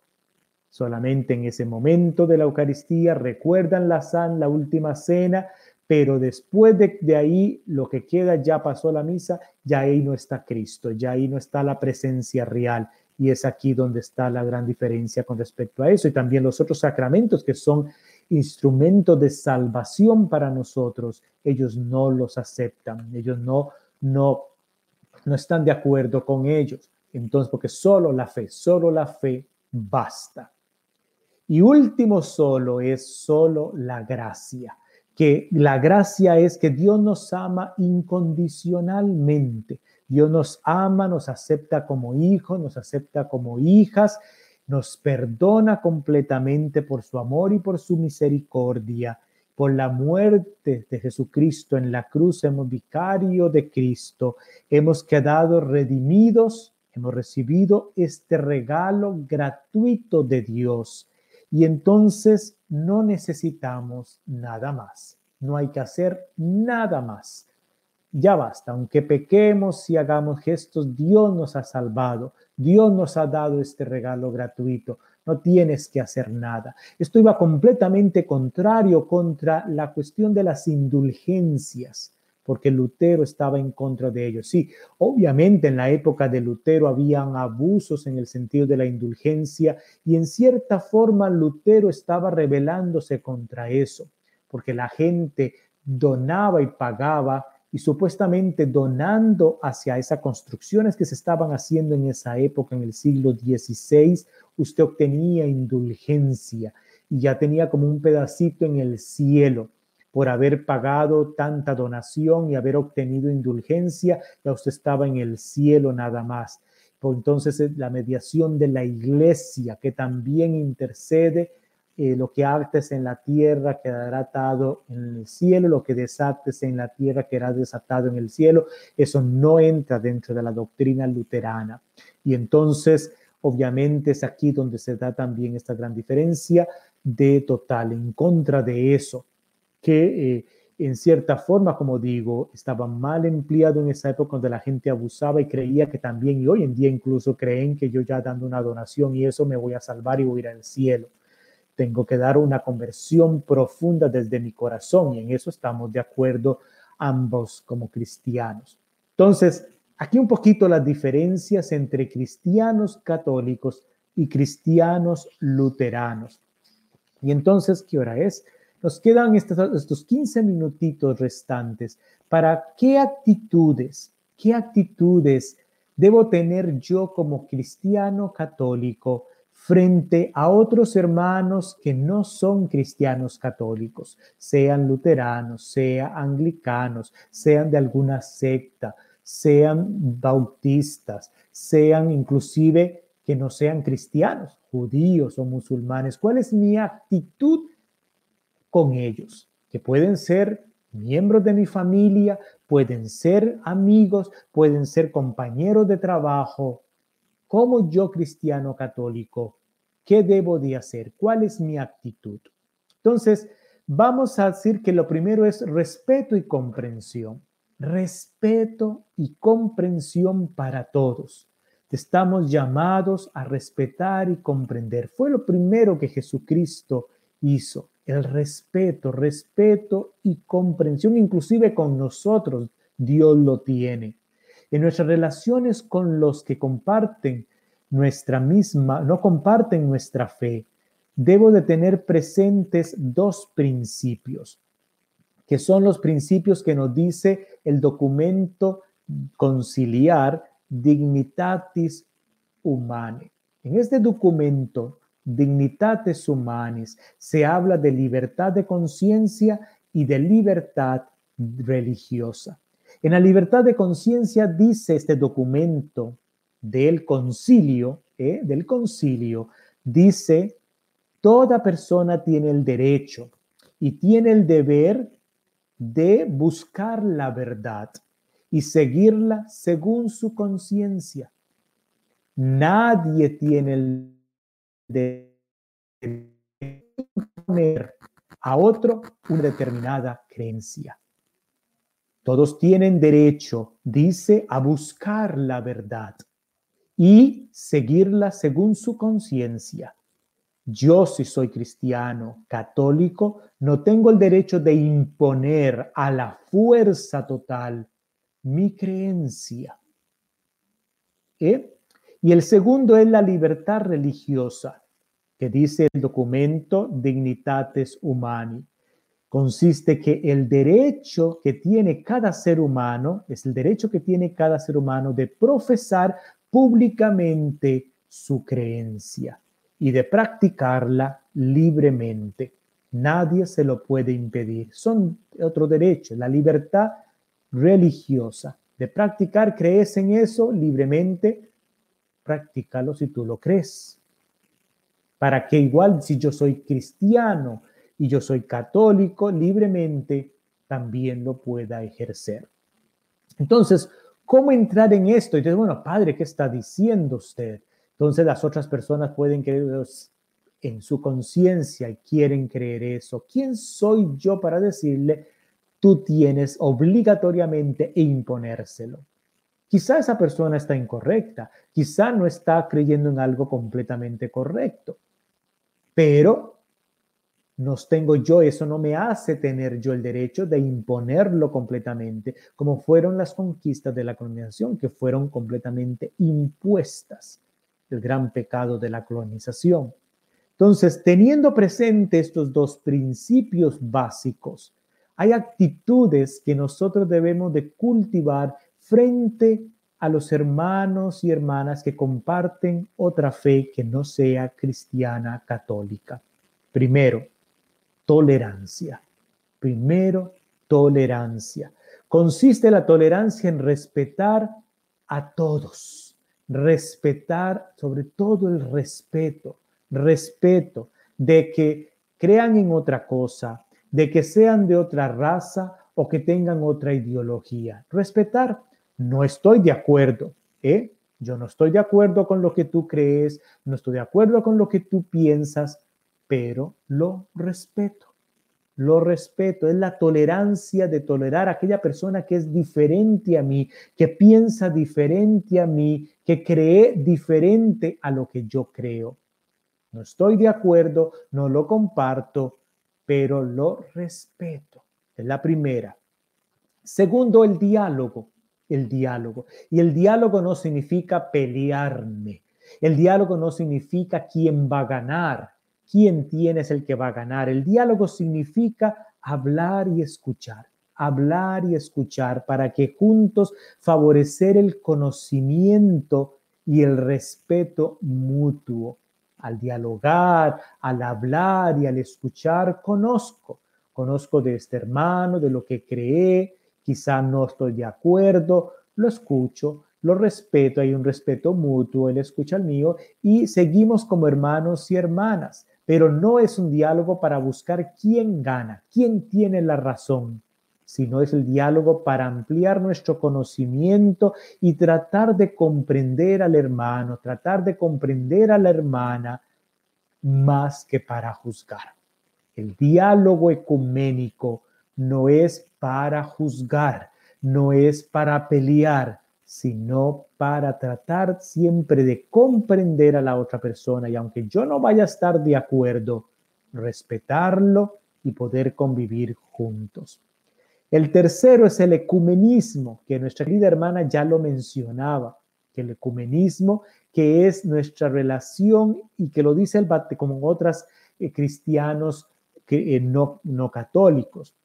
Speaker 1: Solamente en ese momento de la Eucaristía recuerdan la, san, la última cena, pero después de, de, ahí lo que queda ya pasó la misa, ya ahí no está Cristo, ya ahí no está la presencia real. Y es aquí donde está la gran diferencia con respecto a eso. Y también los otros sacramentos que son instrumento de salvación para nosotros, ellos no los aceptan, ellos no, no, no están de acuerdo con ellos. Entonces, porque solo la fe, solo la fe basta. Y último solo es solo la gracia, que la gracia es que Dios nos ama incondicionalmente. Dios nos ama, nos acepta como hijos, nos acepta como hijas nos perdona completamente por su amor y por su misericordia. Por la muerte de Jesucristo en la cruz, hemos vicario de Cristo, hemos quedado redimidos, hemos recibido este regalo gratuito de Dios. Y entonces no necesitamos nada más. No hay que hacer nada más. Ya basta, aunque pequemos y hagamos gestos, Dios nos ha salvado, Dios nos ha dado este regalo gratuito, no tienes que hacer nada. Esto iba completamente contrario contra la cuestión de las indulgencias, porque Lutero estaba en contra de ellos. Sí, obviamente en la época de Lutero habían abusos en el sentido de la indulgencia y en cierta forma Lutero estaba rebelándose contra eso, porque la gente donaba y pagaba y supuestamente donando hacia esas construcciones que se estaban haciendo en esa época, en el siglo XVI, usted obtenía indulgencia y ya tenía como un pedacito en el cielo por haber pagado tanta donación y haber obtenido indulgencia, ya usted estaba en el cielo nada más. Por entonces la mediación de la iglesia que también intercede eh, lo que ates en la tierra quedará atado en el cielo, lo que desates en la tierra quedará desatado en el cielo. Eso no entra dentro de la doctrina luterana. Y entonces, obviamente, es aquí donde se da también esta gran diferencia de total, en contra de eso, que eh, en cierta forma, como digo, estaba mal empleado en esa época donde la gente abusaba y creía que también, y hoy en día incluso creen que yo ya dando una donación y eso me voy a salvar y voy a ir al cielo. Tengo que dar una conversión profunda desde mi corazón y en eso estamos de acuerdo ambos como cristianos. Entonces, aquí un poquito las diferencias entre cristianos católicos y cristianos luteranos. Y entonces, ¿qué hora es? Nos quedan estos, estos 15 minutitos restantes para qué actitudes, qué actitudes debo tener yo como cristiano católico frente a otros hermanos que no son cristianos católicos, sean luteranos, sean anglicanos, sean de alguna secta, sean bautistas, sean inclusive que no sean cristianos, judíos o musulmanes. ¿Cuál es mi actitud con ellos? Que pueden ser miembros de mi familia, pueden ser amigos, pueden ser compañeros de trabajo, como yo cristiano católico, ¿qué debo de hacer? ¿Cuál es mi actitud? Entonces, vamos a decir que lo primero es respeto y comprensión. Respeto y comprensión para todos. Estamos llamados a respetar y comprender. Fue lo primero que Jesucristo hizo, el respeto, respeto y comprensión, inclusive con nosotros, Dios lo tiene en nuestras relaciones con los que comparten nuestra misma, no comparten nuestra fe, debo de tener presentes dos principios, que son los principios que nos dice el documento conciliar Dignitatis Humanae. En este documento, Dignitatis Humanis, se habla de libertad de conciencia y de libertad religiosa. En la libertad de conciencia dice este documento del concilio, ¿eh? del concilio, dice, toda persona tiene el derecho y tiene el deber de buscar la verdad y seguirla según su conciencia. Nadie tiene el deber de poner a otro una determinada creencia. Todos tienen derecho, dice, a buscar la verdad y seguirla según su conciencia. Yo si soy cristiano, católico, no tengo el derecho de imponer a la fuerza total mi creencia. ¿Eh? Y el segundo es la libertad religiosa, que dice el documento Dignitates Humani consiste que el derecho que tiene cada ser humano, es el derecho que tiene cada ser humano de profesar públicamente su creencia y de practicarla libremente. Nadie se lo puede impedir. Son otro derecho, la libertad religiosa. De practicar, crees en eso libremente, practícalo si tú lo crees. para que igual si yo soy cristiano y yo soy católico, libremente también lo pueda ejercer. Entonces, ¿cómo entrar en esto? Y entonces, bueno, padre, ¿qué está diciendo usted? Entonces las otras personas pueden creer en su conciencia y quieren creer eso. ¿Quién soy yo para decirle, tú tienes obligatoriamente imponérselo? Quizá esa persona está incorrecta, quizá no está creyendo en algo completamente correcto, pero nos tengo yo, eso no me hace tener yo el derecho de imponerlo completamente, como fueron las conquistas de la colonización, que fueron completamente impuestas, el gran pecado de la colonización. Entonces, teniendo presente estos dos principios básicos, hay actitudes que nosotros debemos de cultivar frente a los hermanos y hermanas que comparten otra fe que no sea cristiana católica. Primero, tolerancia. Primero, tolerancia. Consiste la tolerancia en respetar a todos, respetar sobre todo el respeto, respeto de que crean en otra cosa, de que sean de otra raza o que tengan otra ideología. Respetar, no estoy de acuerdo, ¿eh? Yo no estoy de acuerdo con lo que tú crees, no estoy de acuerdo con lo que tú piensas, pero lo respeto. Lo respeto, es la tolerancia de tolerar a aquella persona que es diferente a mí, que piensa diferente a mí, que cree diferente a lo que yo creo. No estoy de acuerdo, no lo comparto, pero lo respeto. Es la primera. Segundo, el diálogo. El diálogo. Y el diálogo no significa pelearme. El diálogo no significa quién va a ganar quién tienes el que va a ganar. El diálogo significa hablar y escuchar, hablar y escuchar para que juntos favorecer el conocimiento y el respeto mutuo. Al dialogar, al hablar y al escuchar, conozco, conozco de este hermano, de lo que cree, quizá no estoy de acuerdo, lo escucho, lo respeto, hay un respeto mutuo, él escucha el mío y seguimos como hermanos y hermanas pero no es un diálogo para buscar quién gana, quién tiene la razón, sino es el diálogo para ampliar nuestro conocimiento y tratar de comprender al hermano, tratar de comprender a la hermana más que para juzgar. El diálogo ecuménico no es para juzgar, no es para pelear, sino para tratar siempre de comprender a la otra persona. Y aunque yo no vaya a estar de acuerdo, respetarlo y poder convivir juntos. El tercero es el ecumenismo, que nuestra querida hermana ya lo mencionaba, que el ecumenismo, que es nuestra relación y que lo dice el como otras eh, cristianos que, eh, no, no católicos,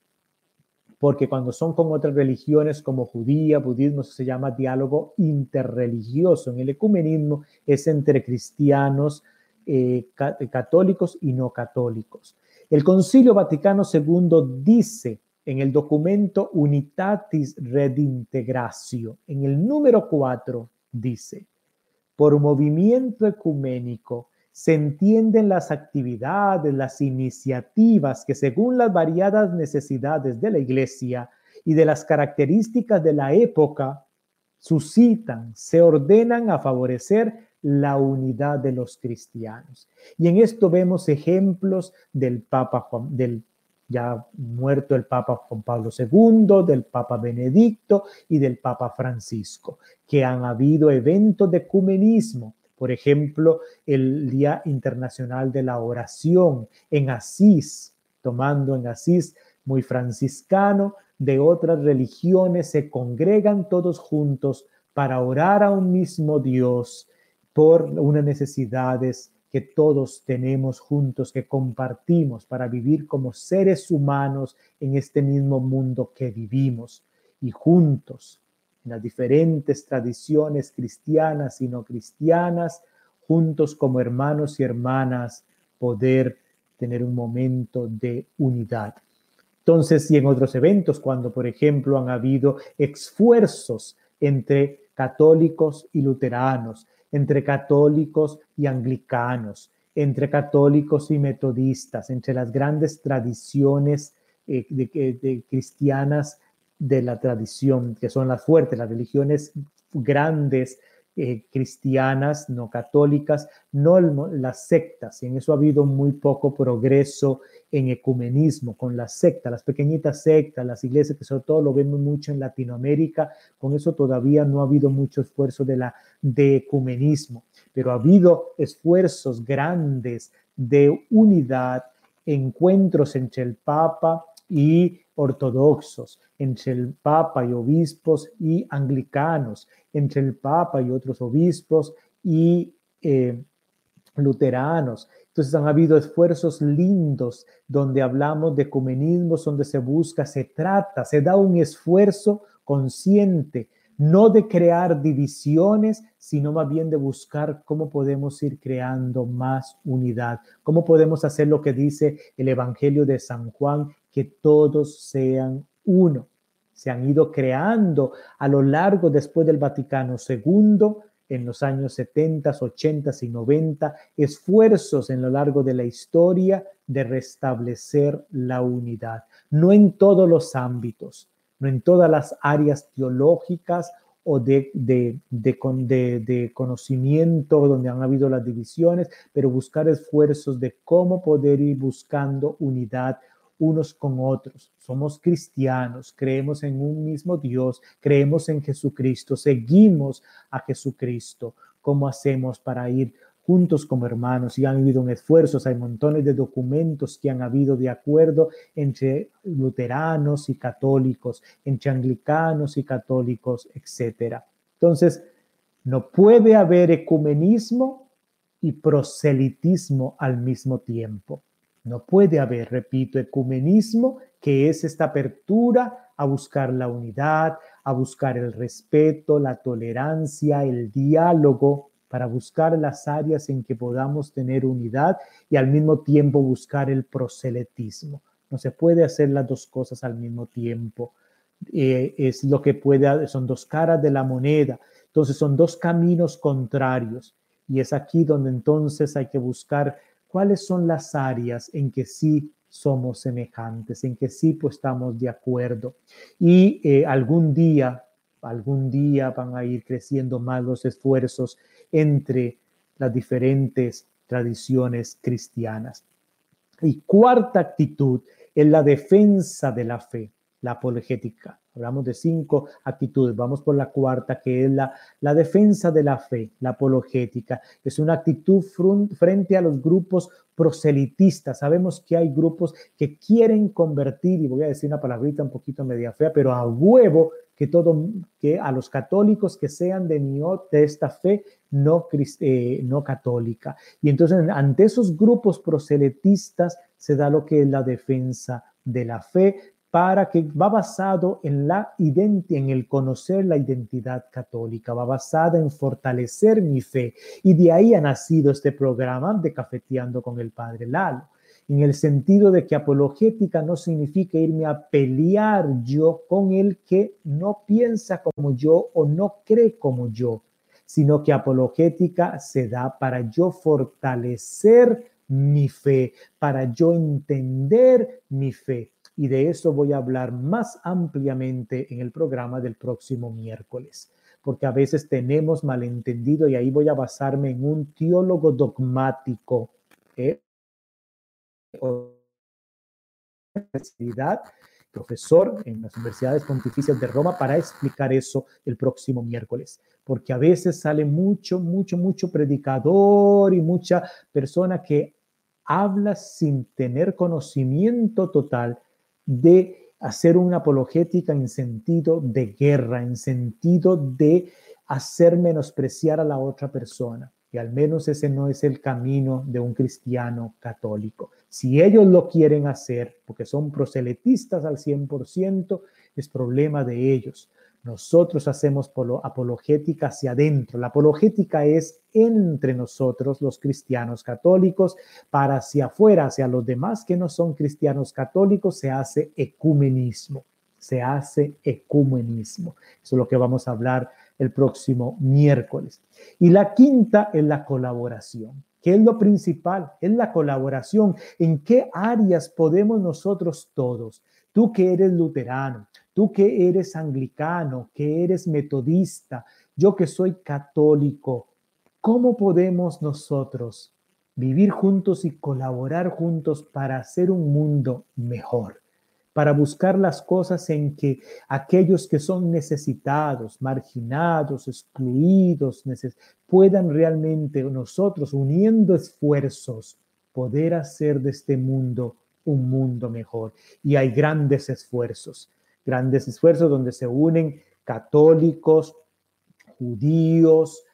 Speaker 1: porque cuando son con otras religiones como judía, budismo, se llama diálogo interreligioso. En el ecumenismo es entre cristianos, eh, católicos y no católicos. El Concilio Vaticano II dice en el documento Unitatis Redintegratio, en el número 4, dice, por movimiento ecuménico se entienden las actividades, las iniciativas que según las variadas necesidades de la iglesia y de las características de la época, suscitan, se ordenan a favorecer la unidad de los cristianos. Y en esto vemos ejemplos del Papa Juan, del ya muerto el Papa Juan Pablo II, del Papa Benedicto y del Papa Francisco, que han habido eventos de ecumenismo por ejemplo, el Día Internacional de la Oración en Asís, tomando en Asís muy franciscano, de otras religiones se congregan todos juntos para orar a un mismo Dios por unas necesidades que todos tenemos juntos, que compartimos para vivir como seres humanos en este mismo mundo que vivimos. Y juntos las diferentes tradiciones cristianas y no cristianas, juntos como hermanos y hermanas, poder tener un momento de unidad. Entonces, y en otros eventos, cuando, por ejemplo, han habido esfuerzos entre católicos y luteranos, entre católicos y anglicanos, entre católicos y metodistas, entre las grandes tradiciones eh, de, cristianas de la tradición, que son las fuertes, las religiones grandes eh, cristianas, no católicas, no las sectas. Y en eso ha habido muy poco progreso en ecumenismo con las sectas, las pequeñitas sectas, las iglesias, que sobre todo lo vemos mucho en Latinoamérica. Con eso todavía no ha habido mucho esfuerzo de, la, de ecumenismo, pero ha habido esfuerzos grandes de unidad, encuentros entre el Papa y ortodoxos, entre el Papa y obispos y anglicanos, entre el Papa y otros obispos y eh, luteranos. Entonces han habido esfuerzos lindos donde hablamos de ecumenismos, donde se busca, se trata, se da un esfuerzo consciente, no de crear divisiones, sino más bien de buscar cómo podemos ir creando más unidad, cómo podemos hacer lo que dice el Evangelio de San Juan, que todos sean uno. Se han ido creando a lo largo después del Vaticano II, en los años 70, 80 y 90, esfuerzos en lo largo de la historia de restablecer la unidad. No en todos los ámbitos, no en todas las áreas teológicas o de, de, conocimiento donde han habido las divisiones, pero buscar esfuerzos de cómo poder ir buscando unidad unos con otros. Somos cristianos, creemos en un mismo Dios, creemos en Jesucristo, seguimos a Jesucristo. ¿Cómo hacemos para ir juntos como hermanos? Y han habido esfuerzos, hay montones de documentos que han habido de acuerdo entre luteranos y católicos, entre anglicanos y católicos, etc. Entonces, no puede haber ecumenismo y proselitismo al mismo tiempo. No puede haber, repito, ecumenismo, que es esta apertura a buscar la unidad, a buscar el respeto, la tolerancia, el diálogo, para buscar las áreas en que podamos tener unidad y al mismo tiempo buscar el proselitismo. No se puede hacer las dos cosas al mismo tiempo. Eh, es lo que puede, son dos caras de la moneda. Entonces son dos caminos contrarios. Y es aquí donde entonces hay que buscar cuáles son las áreas en que sí somos semejantes, en que sí pues, estamos de acuerdo. Y eh, algún día, algún día van a ir creciendo más los esfuerzos entre las diferentes tradiciones cristianas. Y cuarta actitud es la defensa de la fe, la apologética. Hablamos de cinco actitudes. Vamos por la cuarta, que es la, la defensa de la fe, la apologética. Es una actitud frente a los grupos proselitistas. Sabemos que hay grupos que quieren convertir, y voy a decir una palabrita un poquito media fea, pero a huevo que todo, que a los católicos que sean de, de esta fe no, eh, no católica. Y entonces ante esos grupos proselitistas se da lo que es la defensa de la fe, para que va basado en la en el conocer la identidad católica, va basada en fortalecer mi fe. Y de ahí ha nacido este programa de Cafeteando con el Padre Lalo, en el sentido de que apologética no significa irme a pelear yo con el que no piensa como yo o no cree como yo, sino que apologética se da para yo fortalecer mi fe, para yo entender mi fe y de eso voy a hablar más ampliamente en el programa del próximo miércoles, porque a veces tenemos malentendido y ahí voy a basarme en un teólogo dogmático. ¿eh? profesor en las universidades pontificias de Roma para explicar eso el próximo miércoles, porque a veces sale mucho, mucho, mucho predicador y mucha persona que habla sin tener conocimiento total de hacer una apologética en sentido de guerra, en sentido de hacer menospreciar a la otra persona. Y al menos ese no es el camino de un cristiano católico. Si ellos lo quieren hacer, porque son proselitistas al 100%, es problema de ellos. Nosotros hacemos apologética hacia adentro. La apologética es entre nosotros, los cristianos católicos, para hacia afuera, hacia los demás que no son cristianos católicos, se hace ecumenismo. Se hace ecumenismo. Eso es lo que vamos a hablar el próximo miércoles. Y la quinta es la colaboración. ¿Qué es lo principal? Es la colaboración. ¿En qué áreas podemos nosotros todos? Tú que eres luterano, tú que eres anglicano, que eres metodista, yo que soy católico, ¿cómo podemos nosotros vivir juntos y colaborar juntos para hacer un mundo mejor? para buscar las cosas en que aquellos que son necesitados, marginados, excluidos, puedan realmente nosotros, uniendo esfuerzos, poder hacer de este mundo un mundo mejor. Y hay grandes esfuerzos, grandes esfuerzos donde se unen católicos, judíos,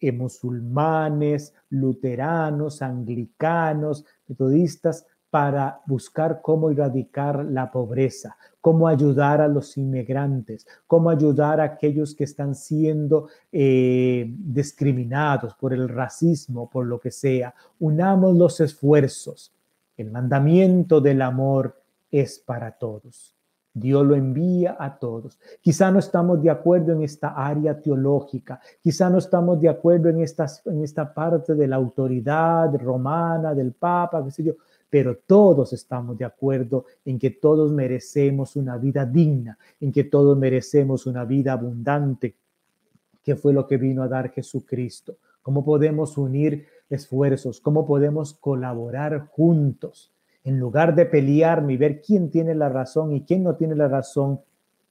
Speaker 1: eh, musulmanes, luteranos, anglicanos, metodistas, para buscar cómo erradicar la pobreza, cómo ayudar a los inmigrantes, cómo ayudar a aquellos que están siendo eh, discriminados por el racismo, por lo que sea. Unamos los esfuerzos. El mandamiento del amor es para todos. Dios lo envía a todos. Quizá no estamos de acuerdo en esta área teológica, quizá no estamos de acuerdo en, en esta parte de la autoridad romana, del Papa, qué sé yo, pero todos estamos de acuerdo en que todos merecemos una vida digna, en que todos merecemos una vida abundante, que fue lo que vino a dar Jesucristo. ¿Cómo podemos unir esfuerzos? ¿Cómo podemos colaborar juntos? En lugar de pelearme y ver quién tiene la razón y quién no tiene la razón,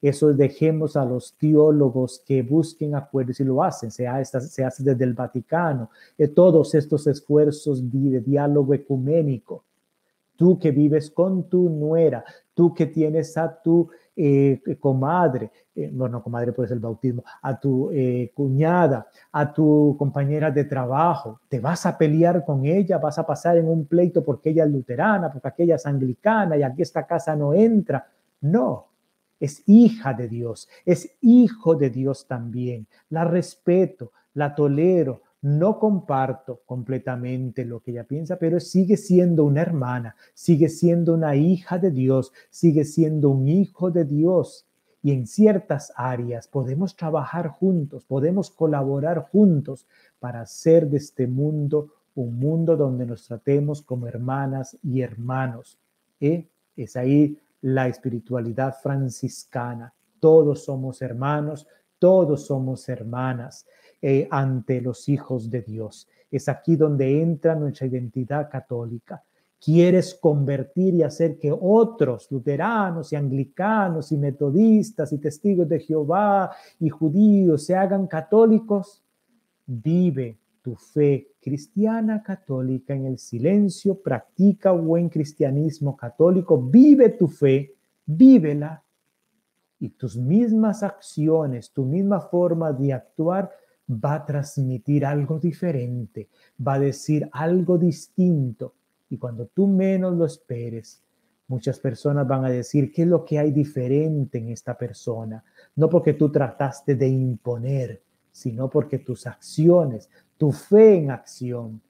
Speaker 1: eso dejemos a los teólogos que busquen acuerdos y lo hacen, se hace, se hace desde el Vaticano, todos estos esfuerzos de diálogo ecuménico. Tú que vives con tu nuera, tú que tienes a tu eh, comadre, eh, bueno, comadre puede ser el bautismo, a tu eh, cuñada, a tu compañera de trabajo, te vas a pelear con ella, vas a pasar en un pleito porque ella es luterana, porque aquella es anglicana y aquí esta casa no entra. No, es hija de Dios, es hijo de Dios también. La respeto, la tolero, no comparto completamente lo que ella piensa, pero sigue siendo una hermana, sigue siendo una hija de Dios, sigue siendo un hijo de Dios. Y en ciertas áreas podemos trabajar juntos, podemos colaborar juntos para hacer de este mundo un mundo donde nos tratemos como hermanas y hermanos. ¿Eh? Es ahí la espiritualidad franciscana. Todos somos hermanos, todos somos hermanas. Eh, ante los hijos de Dios. Es aquí donde entra nuestra identidad católica. Quieres convertir y hacer que otros luteranos y anglicanos y metodistas y testigos de Jehová y judíos se hagan católicos. Vive tu fe cristiana católica en el silencio, practica buen cristianismo católico, vive tu fe, vívela y tus mismas acciones, tu misma forma de actuar va a transmitir algo diferente, va a decir algo distinto. Y cuando tú menos lo esperes, muchas personas van a decir, ¿qué es lo que hay diferente en esta persona? No porque tú trataste de imponer, sino porque tus acciones, tu fe en acción,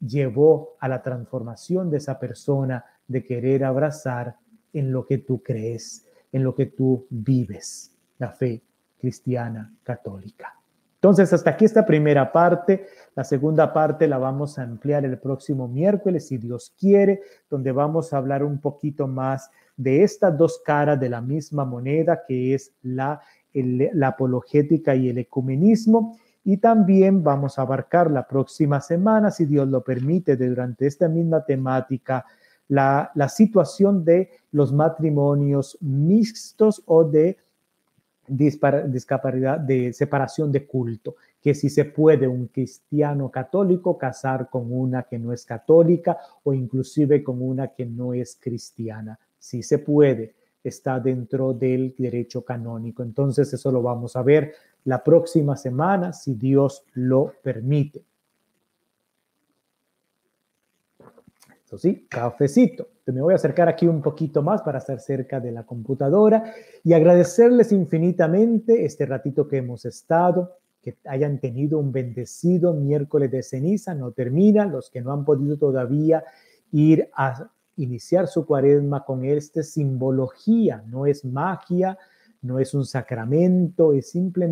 Speaker 1: llevó a la transformación de esa persona de querer abrazar en lo que tú crees, en lo que tú vives, la fe cristiana católica. Entonces, hasta aquí esta primera parte. La segunda parte la vamos a ampliar el próximo miércoles, si Dios quiere, donde vamos a hablar un poquito más de estas dos caras de la misma moneda, que es la, la apologética y el ecumenismo. Y también vamos a abarcar la próxima semana, si Dios lo permite, durante esta misma temática, la, la situación de los matrimonios mixtos o de discapacidad de separación de culto, que si se puede un cristiano católico casar con una que no es católica o inclusive con una que no es cristiana. Si se puede, está dentro del derecho canónico. Entonces eso lo vamos a ver la próxima semana, si Dios lo permite. Eso sí, cafecito. Me voy a acercar aquí un poquito más para estar cerca de la computadora y agradecerles infinitamente este ratito que hemos estado, que hayan tenido un bendecido miércoles de ceniza. No termina, los que no han podido todavía ir a iniciar su cuaresma con esta simbología, no es magia, no es un sacramento, es simplemente